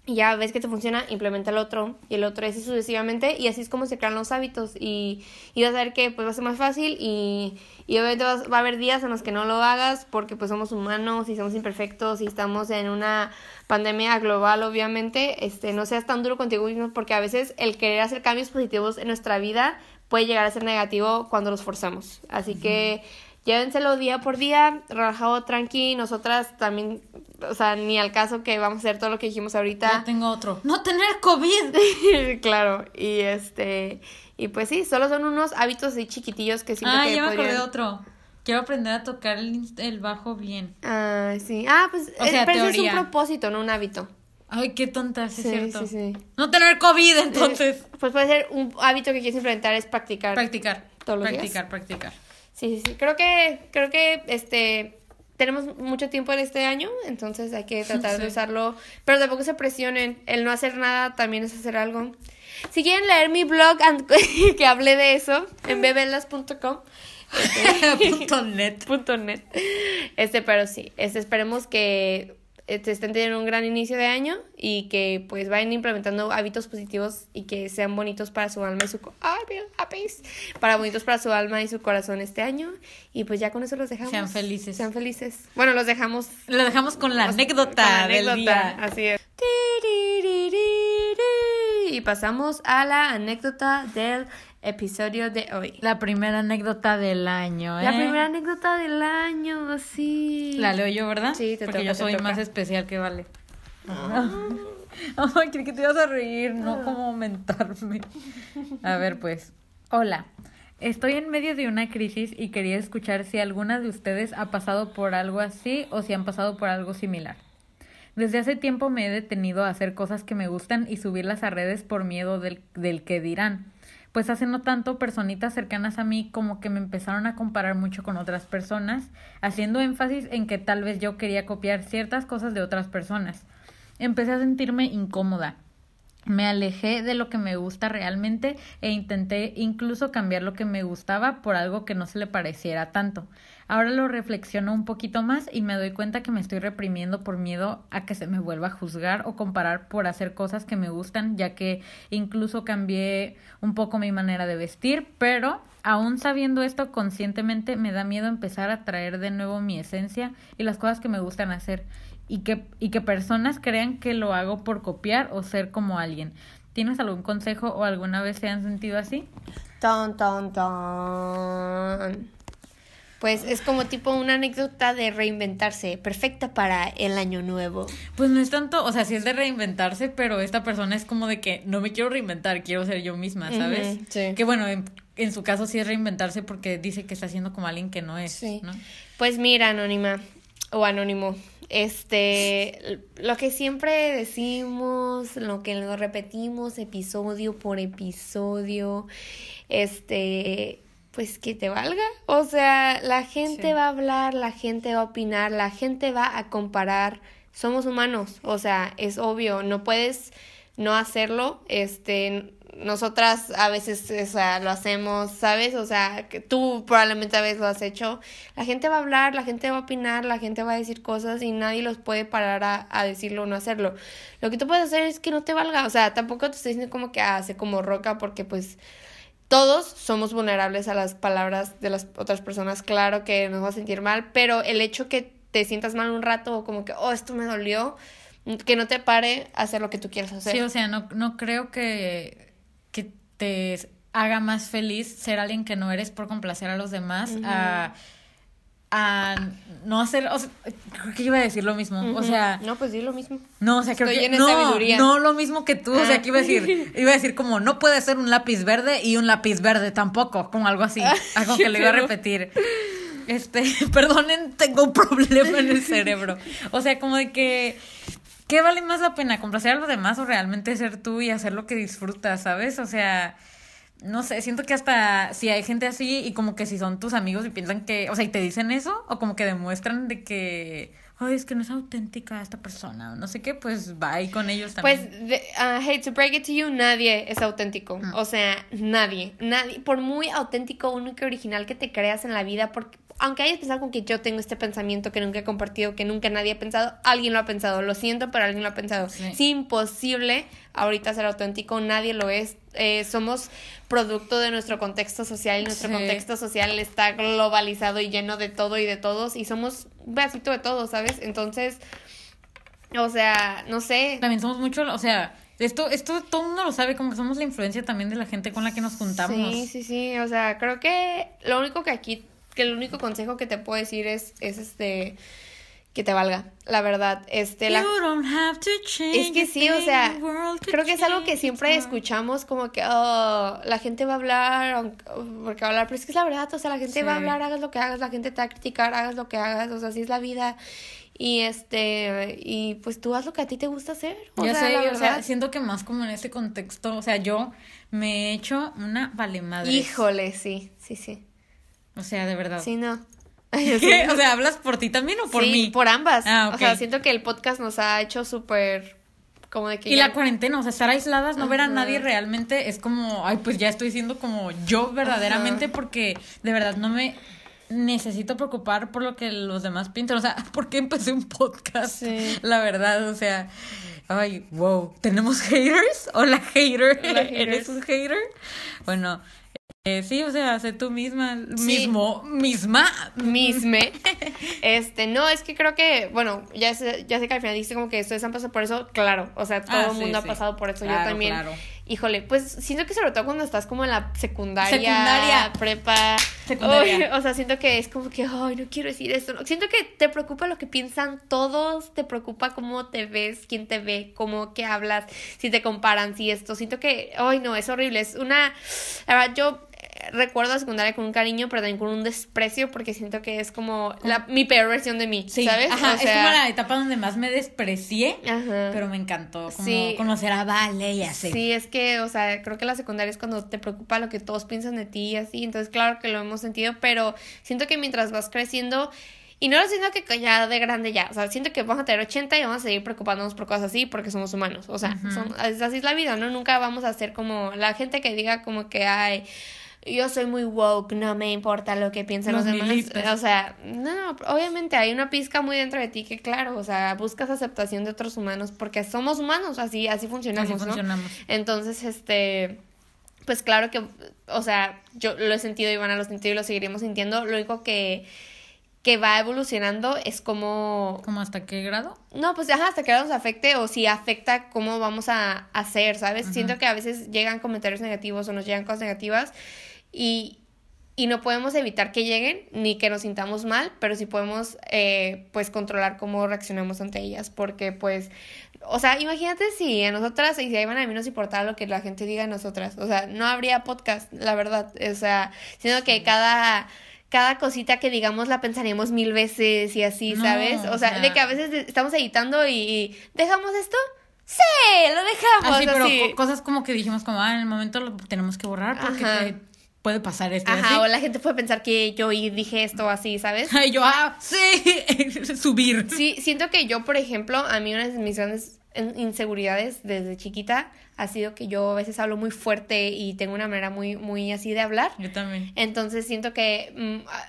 y ya ves que te funciona, implementa el otro y el otro, así sucesivamente y así es como se crean los hábitos y, y vas a ver que pues va a ser más fácil y, y obviamente va a haber días en los que no lo hagas porque pues somos humanos y somos imperfectos y estamos en una pandemia global obviamente, este, no seas tan duro contigo mismo porque a veces el querer hacer cambios positivos en nuestra vida puede llegar a ser negativo cuando los forzamos. Así que llévenselo día por día, relajado, tranqui. Nosotras también, o sea, ni al caso que vamos a hacer todo lo que dijimos ahorita. Ya tengo otro. No tener COVID. claro, y este, y pues sí, solo son unos hábitos así chiquitillos que siempre ah, ya me acordé de otro. Quiero aprender a tocar el, bajo bien. Ah, sí. Ah, pues o sea, pero es un propósito, no un hábito. Ay, qué tonta, es cierto. Sí, sí. No tener COVID, entonces. pues puede ser un hábito que quieres implementar es practicar. Practicar. Todos los practicar, practicar. Sí, sí, sí. Creo que, creo que, este, tenemos mucho tiempo en este año, entonces hay que tratar de usarlo. Pero tampoco se presionen. El no hacer nada también es hacer algo. Si quieren leer mi blog que hablé de eso, en bebelas.com. Este, net. net. Este, pero sí, este, esperemos que estén teniendo un gran inicio de año y que pues vayan implementando hábitos positivos y que sean bonitos para su alma y su para bonitos para su alma y su corazón este año. Y pues ya con eso los dejamos. Sean felices. Sean felices. Bueno los dejamos. Los dejamos con la anécdota, del día. así es. Y pasamos a la anécdota del episodio de hoy. La primera anécdota del año, ¿eh? La primera anécdota del año, sí. La leo yo, ¿verdad? Sí, te Porque yo soy más especial que Vale. Ay, creí que te ibas a reír, no ah. como aumentarme. A ver, pues. Hola. Estoy en medio de una crisis y quería escuchar si alguna de ustedes ha pasado por algo así o si han pasado por algo similar. Desde hace tiempo me he detenido a hacer cosas que me gustan y subirlas a redes por miedo del, del que dirán. Pues hace no tanto personitas cercanas a mí como que me empezaron a comparar mucho con otras personas, haciendo énfasis en que tal vez yo quería copiar ciertas cosas de otras personas. Empecé a sentirme incómoda. Me alejé de lo que me gusta realmente e intenté incluso cambiar lo que me gustaba por algo que no se le pareciera tanto. Ahora lo reflexiono un poquito más y me doy cuenta que me estoy reprimiendo por miedo a que se me vuelva a juzgar o comparar por hacer cosas que me gustan, ya que incluso cambié un poco mi manera de vestir, pero aún sabiendo esto conscientemente me da miedo empezar a traer de nuevo mi esencia y las cosas que me gustan hacer y que, y que personas crean que lo hago por copiar o ser como alguien. ¿Tienes algún consejo o alguna vez se han sentido así? Ton, ton, ton pues es como tipo una anécdota de reinventarse, perfecta para el año nuevo. Pues no es tanto, o sea, sí es de reinventarse, pero esta persona es como de que no me quiero reinventar, quiero ser yo misma, ¿sabes? sí. Que bueno, en, su caso sí es reinventarse porque dice que está haciendo como alguien que no es, sí. ¿no? Pues mira, anónima o anónimo, este, lo que siempre decimos, lo que lo repetimos episodio por episodio, este pues que te valga. O sea, la gente va a hablar, la gente va a opinar, la gente va a comparar. Somos humanos, o sea, es obvio, no puedes no hacerlo. Este, nosotras a veces o sea, lo hacemos, ¿sabes? O sea, que tú probablemente a veces lo has hecho. La gente va a hablar, la gente va a opinar, la gente va a decir cosas y nadie los puede parar a, a decirlo o no hacerlo. Lo que tú puedes hacer es que no te valga, o sea, tampoco te estoy diciendo como que hace como roca porque pues todos somos vulnerables a las palabras de las otras personas, claro que nos va a sentir mal, pero el hecho que te sientas mal un rato o como que, oh, esto me dolió, que no te pare hacer lo que tú quieras hacer. Sí, o sea, no, no creo que, que te haga más feliz ser alguien que no eres por complacer a los demás, a a no hacer, o sea, creo que iba a decir lo mismo, o sea, no, pues di lo mismo. No, o sea, creo que no, no lo mismo que tú, o sea, que iba a decir, iba a decir como no puede ser un lápiz verde y un lápiz verde tampoco, como algo así, algo que le iba a repetir. Este, perdonen, tengo un problema en el cerebro. O sea, como de que ¿qué vale más la pena complacer a los demás o realmente ser tú y hacer lo que disfrutas, ¿sabes? O sea, no sé, siento que hasta si hay gente así y como que si son tus amigos y piensan que, o sea, y te dicen eso, o como que demuestran de que, ay, es que no es auténtica esta persona, o no sé qué, pues va ahí con ellos también. Pues, uh, hate to break it to you, nadie es auténtico. Mm. O sea, nadie, nadie, por muy auténtico, único y original que te creas en la vida, porque aunque hayas pensado con que yo tengo este pensamiento que nunca he compartido, que nunca nadie ha pensado, alguien lo ha pensado. Lo siento, pero alguien lo ha pensado. Es imposible ahorita ser auténtico, nadie lo es. Eh, somos producto de nuestro contexto social y nuestro contexto social está globalizado y lleno de todo y de todos y somos un pedacito de todo, ¿sabes? Entonces, o sea, no sé. También somos mucho, o sea, esto, esto todo el mundo lo sabe, como que somos la influencia también de la gente con la que nos juntamos. Sí, sí, sí, o sea, creo que lo único que aquí que el único consejo que te puedo decir es, es este que te valga, la verdad. Este, la... es que sí, o sea, creo que es algo que siempre escuchamos como que oh, la gente va a hablar, porque va a hablar, pero es que es la verdad, o sea, la gente va a hablar, hagas lo que hagas, la gente te va a criticar, hagas lo que hagas, o sea, así es la vida. Y este, y pues tú haz lo que a ti te gusta hacer. O ya sé, o sea, siento que más como en ese contexto, o sea, yo me he hecho una vale madre. Híjole, sí, sí, sí. O sea, de verdad. Sí, no. O sea, ¿hablas por ti también o por mí? por ambas. Ah, O sea, siento que el podcast nos ha hecho súper como de que y la cuarentena, o sea, estar aisladas, no ver a nadie realmente es como, ay, pues ya estoy siendo como yo verdaderamente porque de verdad no me necesito preocupar por lo que los demás pintan, o sea, ¿por qué empecé un podcast? Sí. La verdad, o sea, ay, wow, ¿tenemos haters? Hola, hater, ¿eres un hater? Bueno, eh, sí, o sea, sé tú misma, mismo, misma. Misme. este, no, es que creo que, bueno, ya sé, ya sé que al final dice como que ustedes han pasado por eso, claro, o sea, todo ah, el mundo ha pasado por eso, yo también. Híjole, pues siento que sobre todo cuando estás como en la secundaria, secundaria. prepa, secundaria. o sea, siento que es como que, ay, no quiero decir esto. Siento que te preocupa lo que piensan todos, te preocupa cómo te ves, quién te ve, cómo que hablas, si te comparan, si esto. Siento que, ay, no, es horrible. Es una, la verdad, yo recuerdo a secundaria con un cariño, pero también con un desprecio, porque siento que es como la, mi peor versión de mí, ¿sabes? Ajá, es como la etapa donde más me desprecié, pero me encantó como conocer a Vale y así. Sí, es que, o sea, creo que la secundaria es cuando te preocupa lo que todos piensan de ti y así, entonces claro que lo hemos sentido, pero siento que mientras vas creciendo... Y no lo siento que ya de grande ya. O sea, siento que vamos a tener 80 y vamos a seguir preocupándonos por cosas así porque somos humanos. O sea, así es la vida, ¿no? Nunca vamos a ser como la gente que diga como que hay yo soy muy woke, no me importa lo que piensen los, demás. O sea, no, obviamente hay una pizca muy dentro de ti que, claro, o sea, buscas aceptación de otros humanos porque somos humanos, así, así funcionamos, así funcionamos. Entonces, este, pues claro que, o sea, yo lo he sentido y van a lo sentido y lo seguiremos sintiendo. Lo único que que va evolucionando es como... ¿Cómo hasta qué grado? No, pues ajá, hasta qué grado nos afecte o si afecta cómo vamos a hacer, ¿sabes? Siento que a veces llegan comentarios negativos o nos llegan cosas negativas y, y no podemos evitar que lleguen ni que nos sintamos mal, pero sí podemos eh, pues controlar cómo reaccionamos ante ellas, porque pues, o sea, imagínate si a nosotras y si a Iván a mí nos importara lo que la gente diga a nosotras, o sea, no habría podcast, la verdad, o sea, sino que cada cada cosita que digamos la pensaríamos mil veces y así, ¿sabes? O sea, de que a veces estamos editando y, dejamos esto. Sí, lo dejamos. Así, pero cosas como que dijimos como, ah, en el momento lo tenemos que borrar porque puede pasar esto. Ajá, o la gente puede pensar que yo dije esto así, ¿sabes? Y yo, ah, sí, subir. Sí, siento que yo, por ejemplo, a mí una de mis grandes inseguridades desde chiquita ha sido que yo a veces hablo muy fuerte y tengo una manera muy, muy así de hablar. Yo también. Entonces siento que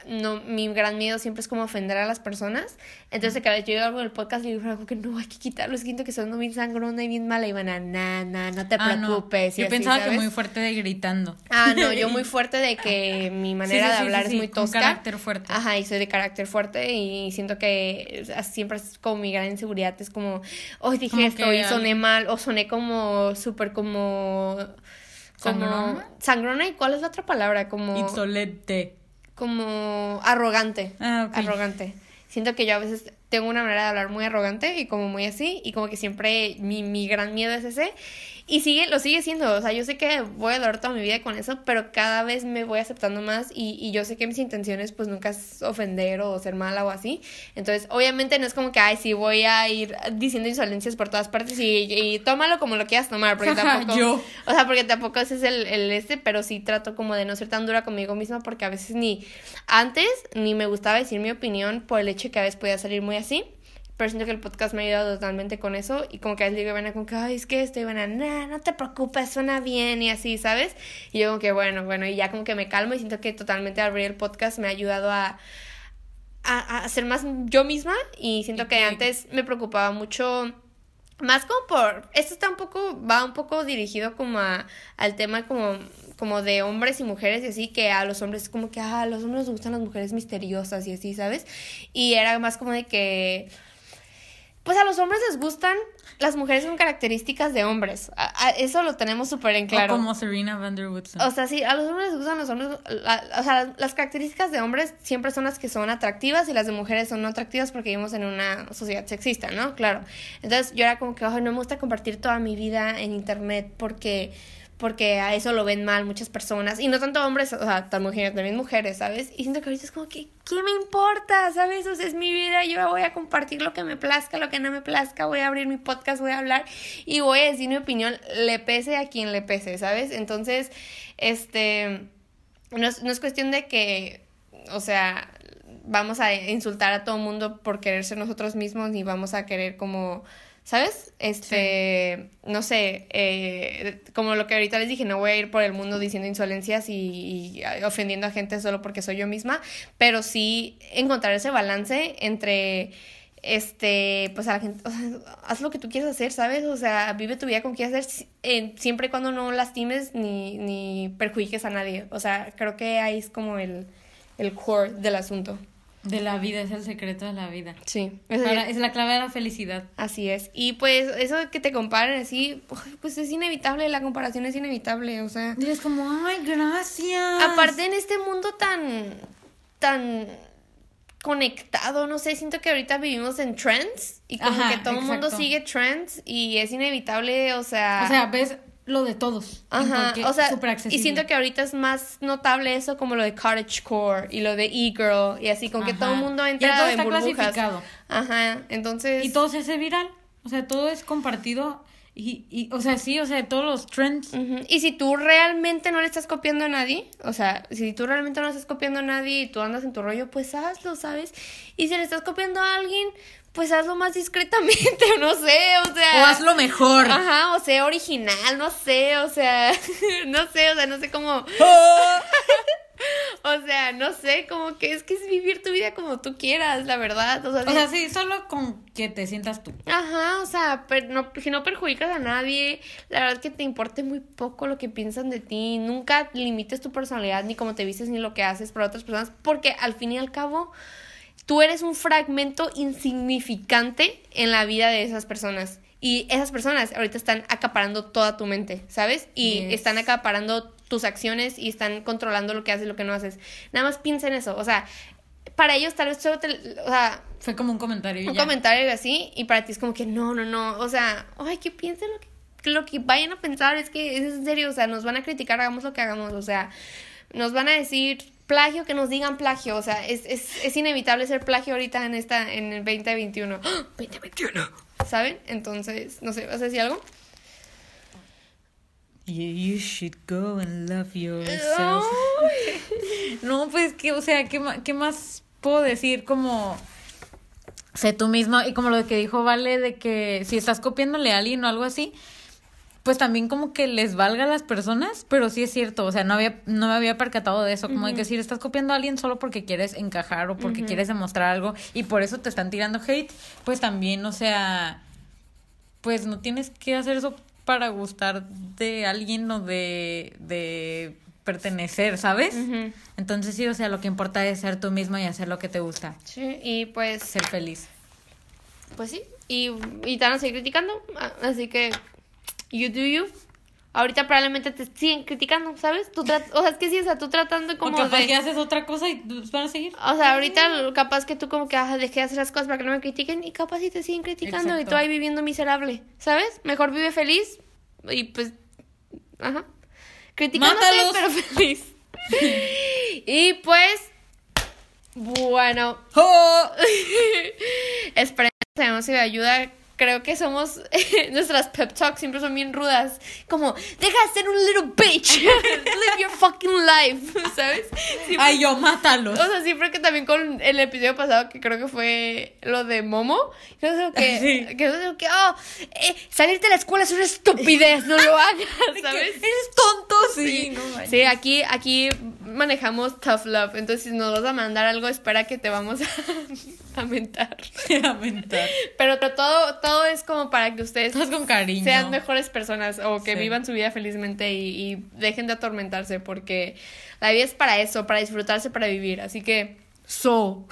mm, no, mi gran miedo siempre es como ofender a las personas. Entonces cada vez yo en el podcast y digo algo que no hay que quitarlo, siento que son bien sangrona y bien mala y van a, na, na, no te ah, preocupes. Yo pensaba que muy fuerte de gritando. Ah, no, yo muy fuerte de que mi manera de hablar es muy tosca. De carácter fuerte. Ajá, y soy de carácter fuerte y siento que siempre es como mi gran inseguridad, es como, hoy dije esto y soné mal o soné como súper como... ¿Sangrona? Sangrona y cuál es la otra palabra? Como... Insolente. Como arrogante. Ah, Arrogante. Siento que yo a veces tengo una manera de hablar muy arrogante y como muy así y como que siempre mi, mi gran miedo es ese y sigue, lo sigue siendo, o sea, yo sé que voy a durar toda mi vida con eso, pero cada vez me voy aceptando más y, y yo sé que mis intenciones pues nunca es ofender o ser mala o así. Entonces, obviamente no es como que, ay, sí, voy a ir diciendo insolencias por todas partes y, y tómalo como lo quieras tomar, porque tampoco... yo. O sea, porque tampoco ese es el, el este, pero sí trato como de no ser tan dura conmigo misma porque a veces ni antes ni me gustaba decir mi opinión por el hecho que a veces podía salir muy así pero siento que el podcast me ha ayudado totalmente con eso y como que a veces digo a Ivana como que, ay, es que esto, Ivana, nah, no te preocupes, suena bien y así, ¿sabes? Y yo como que, bueno, bueno, y ya como que me calmo y siento que totalmente abrir el podcast me ha ayudado a, a, a ser más yo misma y siento que antes me preocupaba mucho más como por esto está un poco va un poco dirigido como a, al tema como como de hombres y mujeres y así que a los hombres como que ah, a los hombres les gustan las mujeres misteriosas y así, ¿sabes? Y era más como de que pues a los hombres les gustan las mujeres con características de hombres. eso lo tenemos súper en claro. O como Serena Van der Woodson. O sea, sí, a los hombres les gustan los hombres. o sea, las características de hombres siempre son las que son atractivas y las de mujeres son no atractivas porque vivimos en una sociedad sexista, ¿no? Claro. Entonces yo era como que, no me gusta compartir toda mi vida en internet porque porque a eso lo ven mal muchas personas, y no tanto hombres, o sea, también mujeres, ¿sabes? Y siento que ahorita es como que, ¿qué me importa? ¿Sabes? O sea, es mi vida, yo voy a compartir lo que me plazca, lo que no me plazca, voy a abrir mi podcast, voy a hablar y voy a decir mi opinión, le pese a quien le pese, ¿sabes? Entonces, este, no es, no es cuestión de que, o sea, vamos a insultar a todo el mundo por querer ser nosotros mismos, ni vamos a querer como ¿Sabes? Este, no sé, eh, como lo que ahorita les dije, no voy a ir por el mundo diciendo insolencias y, ofendiendo a gente solo porque soy yo misma, pero sí encontrar ese balance entre, este, pues a la gente, o sea, haz lo que tú quieras hacer, ¿sabes? O sea, vive tu vida como quieras hacer, siempre y cuando no lastimes ni, ni perjudiques a nadie. O sea, creo que ahí es como el, el core del asunto. De la vida, es el secreto de la vida. Sí. es la clave de la felicidad. Así es. Y pues eso de que te comparen así, pues es inevitable, la comparación es inevitable, o sea. Y es como, ay, gracias. Aparte en este mundo tan, tan conectado, no sé, siento que ahorita vivimos en trends y como que todo el mundo sigue trends y es inevitable, o sea... O sea, ves lo de todos. Ajá, o sea, y siento que ahorita es más notable eso como lo de cottagecore y lo de e-girl y así, con que todo el mundo entra todo está clasificado. Ajá, entonces... Y todo se hace viral, o sea, todo es compartido y, y, o sea, sí, o sea, todos los trends. Y si tú realmente no le estás copiando a nadie, o sea, si tú realmente no le estás copiando a nadie y tú andas en tu rollo, pues hazlo, ¿sabes? Y si le estás copiando a alguien, pues hazlo más discretamente, no sé, o sea. O hazlo mejor. Ajá, o sea, original, no sé, o sea, no sé, o sea, no sé cómo. o sea, no sé, como que es que es vivir tu vida como tú quieras, la verdad. O sea, o sea sí, solo con que te sientas tú. Ajá, o sea, no, si no perjudicas a nadie, la verdad es que te importe muy poco lo que piensan de ti. Nunca limites tu personalidad, ni cómo te vistes, ni lo que haces para otras personas, porque al fin y al cabo tú eres un fragmento insignificante en la vida de esas personas. Y esas personas ahorita están acaparando toda tu mente, ¿sabes? Y están acaparando tus acciones y están controlando lo que haces y lo que no haces. Nada más piensa en eso. O sea, para ellos tal vez solo te, o sea, fue como un comentario. Un comentario así y para ti es como que no, no, no. O sea, ay, que piensen lo que, lo que vayan a pensar. Es que es en serio, o sea, nos van a criticar, hagamos lo que hagamos. O sea, nos van a decir plagio, que nos digan plagio. O sea, es, es, es inevitable ser plagio ahorita en esta, en el 2021. 2021. ¿Saben? Entonces, no sé, ¿vas a decir algo? You, should go and love yourself. no, pues que, o sea, ¿qué, ¿qué más puedo decir? Como sé tú mismo y como lo que dijo Vale de que si estás copiándole a alguien o algo así, pues también como que les valga a las personas, pero sí es cierto, o sea, no había, no me había percatado de eso, como de que si estás copiando a alguien solo porque quieres encajar o porque quieres demostrar algo y por eso te están tirando hate, pues también, o sea, pues no tienes que hacer eso para gustar de alguien o de, de pertenecer, ¿sabes? Entonces sí, o sea, lo que importa es ser tú mismo y hacer lo que te gusta. Sí, y pues... Ser feliz. Pues sí, y, y te van a seguir criticando, así que you do you. Ahorita probablemente te siguen criticando, ¿sabes? Tú o sea, es que sí, o sea, tú tratando como o capaz de... que haces otra cosa y van a seguir. O sea, ahorita capaz que tú como que ah, dejé de hacer las cosas para que no me critiquen y capaz sí te siguen criticando y tú ahí viviendo miserable, ¿sabes? Mejor vive feliz y pues... Ajá. Criticándote, pero feliz. y pues... Bueno. Oh. Esperemos que ayuda creo que somos, nuestras pep talks siempre son bien rudas. Como, deja de ser un little bitch. Live your fucking life. ¿Sabes? Ay, yo, mátalos. O sea, siempre que también con el episodio pasado, que creo que fue lo de Momo, yo digo que, sí. que, digo que oh, eh, salirte de la escuela es una estupidez, no lo hagas, ¿sabes? eres tonto, sí. Sí, aquí, aquí manejamos tough love. Entonces, si nos vas a mandar algo, espera que te vamos a, a mentar. a mentar. Pero todo, todo es como para que ustedes con cariño. sean mejores personas o que vivan su vida felizmente y, y dejen de atormentarse porque la vida es para eso, para disfrutarse, para vivir. Así que Soul.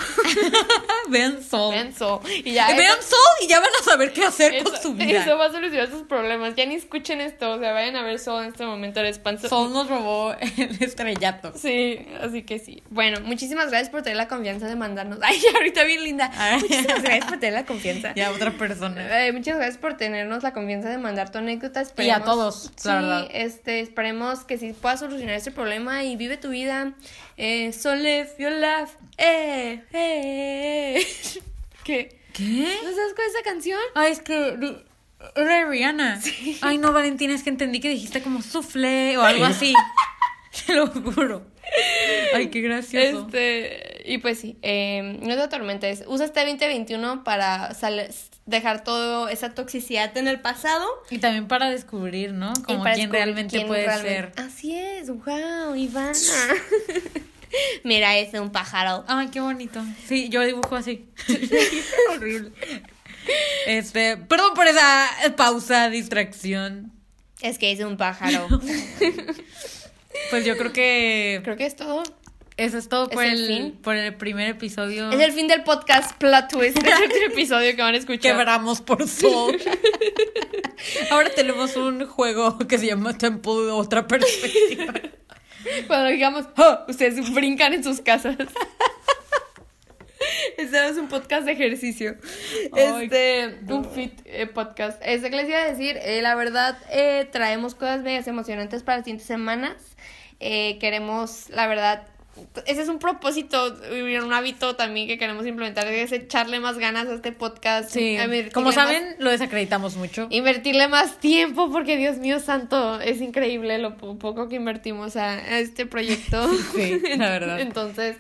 Vean Soul. Vean Soul. Y ya, Vean Soul y ya van a saber qué hacer con su vida. Eso va a solucionar sus problemas. Ya ni escuchen esto. O sea, vayan a ver Soul en este momento. Les Soul nos robó el estrellato. Sí, así que sí. Bueno, muchísimas gracias por tener la confianza de mandarnos. Ay, ahorita bien linda. Muchísimas gracias por tener la confianza. Ya, otra persona. Eh, muchas gracias por tenernos la confianza de mandar tu anécdota. y a todos, sí, este, esperemos que sí puedas solucionar este problema y vive tu vida. Eh, so live your life. ¡Eh! ¡Eh! ¿Qué? ¿Qué? ¿No sabes cuál es esa canción? Ay, es que. Era de Rihanna. Sí. Ay, no, Valentina, es que entendí que dijiste como soufflé o algo así. Te lo juro. Ay, qué gracioso. Este, y pues sí, eh, no te atormentes. Usa este 2021 para dejar toda esa toxicidad en el pasado. Y también para descubrir, ¿no? Como quién realmente puede ser. Así es, wow, Ivana. Mira, es un pájaro. Ay, qué bonito. Sí, yo dibujo así. Horrible. Este, perdón por esa pausa, distracción. Es que es un pájaro. pues yo creo que. Creo que es todo. Eso es todo por el, por el primer episodio. Es el fin del podcast Plot Twist. Es el episodio que van a escuchar. Quebramos por Soul. Ahora tenemos un juego que se llama Temple de otra perspectiva. Cuando digamos, oh, ustedes brincan en sus casas. Este es un podcast de ejercicio. Este, un fit eh, podcast. Este que les iba a decir, eh, la verdad, eh, traemos cosas medias emocionantes para las siguientes semanas. queremos, la verdad, ese es un propósito, un hábito también que queremos implementar, es echarle más ganas a este podcast. Sí, como saben, lo desacreditamos mucho. Invertirle más tiempo, porque Dios mío santo, es increíble lo poco que invertimos a, este proyecto. sí, la verdad. Entonces,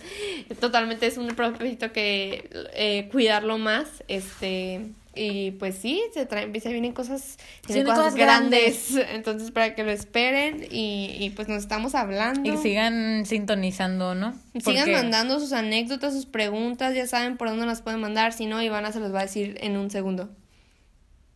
totalmente es un propósito que eh, cuidarlo más, este y pues sí, se traen, se vienen cosas, cosas, grandes. Entonces, para que lo esperen y, y, pues nos estamos hablando. Y sigan sintonizando, ¿no? Sigan mandando sus anécdotas, sus preguntas, ya saben por dónde las pueden mandar. Si no, Ivana se los va a decir en un segundo.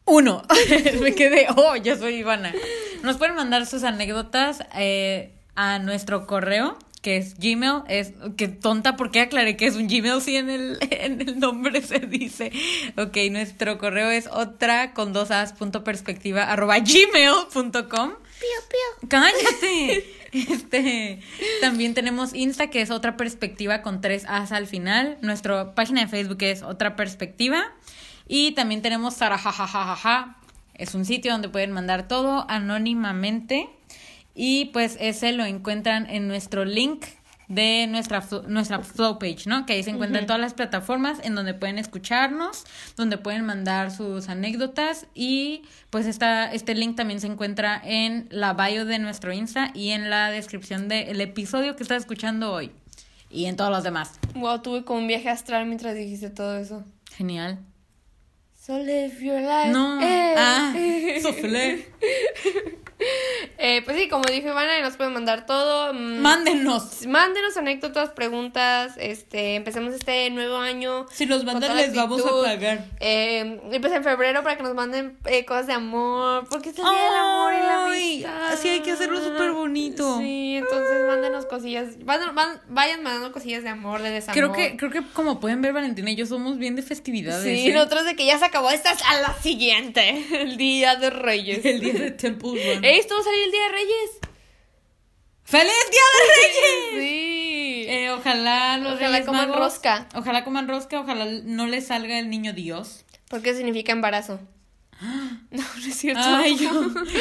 Uno. Me quedé, oh, yo soy Ivana. Nos pueden mandar sus anécdotas eh, a nuestro correo que es Gmail, es que tonta porque aclaré que es un Gmail si en el, en el nombre se dice. Ok, nuestro correo es otra con dos as punto perspectiva arroba gmail.com. Pío, pío. Cállate. Este, también tenemos Insta, que es otra perspectiva con tres as al final. Nuestra página de Facebook es otra perspectiva. Y también tenemos Sarajajajaja. Es un sitio donde pueden mandar todo anónimamente. Y pues ese lo encuentran en nuestro link de nuestra, nuestra flow page, ¿no? Que ahí se encuentran todas las plataformas en donde pueden escucharnos, donde pueden mandar sus anécdotas y pues esta, este link también se encuentra en la bio de nuestro Insta y en la descripción del episodio que estás escuchando hoy y en todos los demás. Wow, tuve como un viaje astral mientras dijiste todo eso. Genial. So live your life. No. Eh. Ah, Eh, pues sí, como dije, Ivana, nos pueden mandar todo. Mm, mándenos. Mándenos anécdotas, preguntas. Este, empecemos este nuevo año. Si nos mandan, les vamos a pagar. Eh, y pues en febrero para que nos manden eh, cosas de amor. Porque es el día del amor y la amistad. Así hay que hacerlo súper bonito. Sí, entonces mándenos cosillas. Vayan, vayan mandando cosillas de amor, de desamor. Creo que, creo que como pueden ver, Valentina y yo somos bien de festividades. Sí, nosotros de que ya se acabó. Esta es a la siguiente. El día de Reyes. el día de Temple Run. Esto va a salir el día de Reyes. ¡Feliz Día de Reyes! Sí. Eh, ojalá los Ojalá coman rosca. Ojalá coman rosca, ojalá no les salga el niño Dios. ¿Por qué significa embarazo. No, no es cierto. Ay, yo,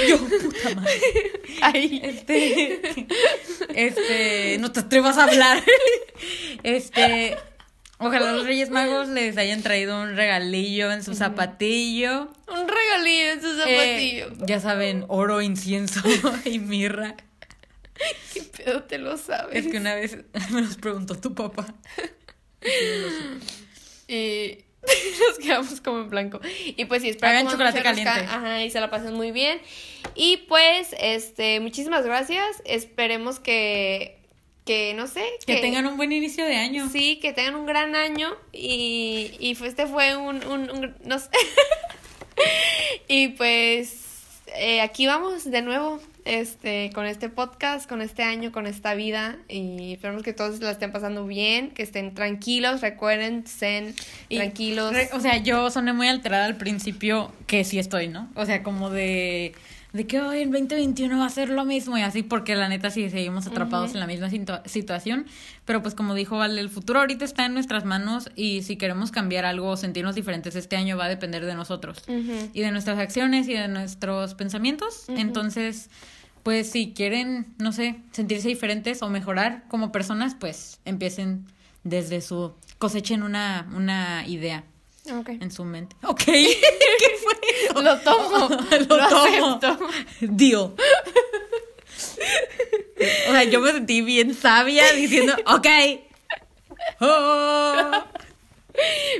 yo, puta madre. Ay. Este, este, no te atrevas a hablar. Este, ojalá los Reyes Magos les hayan traído un regalillo en su zapatillo. Un regalillo en su eh, zapatillo. ya saben, oro, incienso y mirra. ¿Qué pedo te lo sabes? Es que una vez me los preguntó tu papá. y nos quedamos como en blanco. Y pues sí, espero Hagan chocolate caliente. Ajá, y se la pasen muy bien. Y pues, este, muchísimas gracias. Esperemos que que no sé. Que, tengan un buen inicio de año. Sí, que tengan un gran año. Y, y este fue un, un, un no sé. y pues eh, aquí vamos de nuevo este, con este podcast, con este año, con esta vida y esperamos que todos la estén pasando bien, que estén tranquilos, recuerden, estén tranquilos. o sea, yo soné muy alterada al principio, que sí estoy, ¿no? O sea, como de de que hoy en 2021 va a ser lo mismo y así, porque la neta sí seguimos atrapados en la misma situación, pero pues como dijo Vale, el futuro ahorita está en nuestras manos y si queremos cambiar algo o sentirnos diferentes este año va a depender de nosotros. Y de nuestras acciones y de nuestros pensamientos. Entonces, pues si quieren, no sé, sentirse diferentes o mejorar como personas, pues empiecen desde su cosechen una, una idea. En su mente. Ok. ¿Qué fue? Lo tomo. lo, tomo. Dio. O sea, yo me sentí bien sabia diciendo, ok. Oh.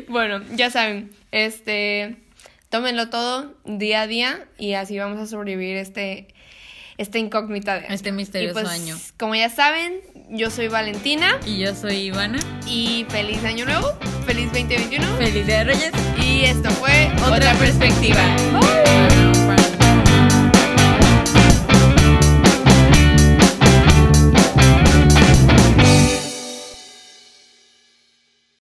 Bueno, ya saben, este, tómenlo todo día a día y así vamos a sobrevivir este, este incógnita de Este misterioso pues, año. Como ya saben, yo soy Valentina. Y yo soy Ivana. Y feliz año nuevo, feliz 2021. Feliz Día de Reyes. Y esto fue Otra, Perspectiva.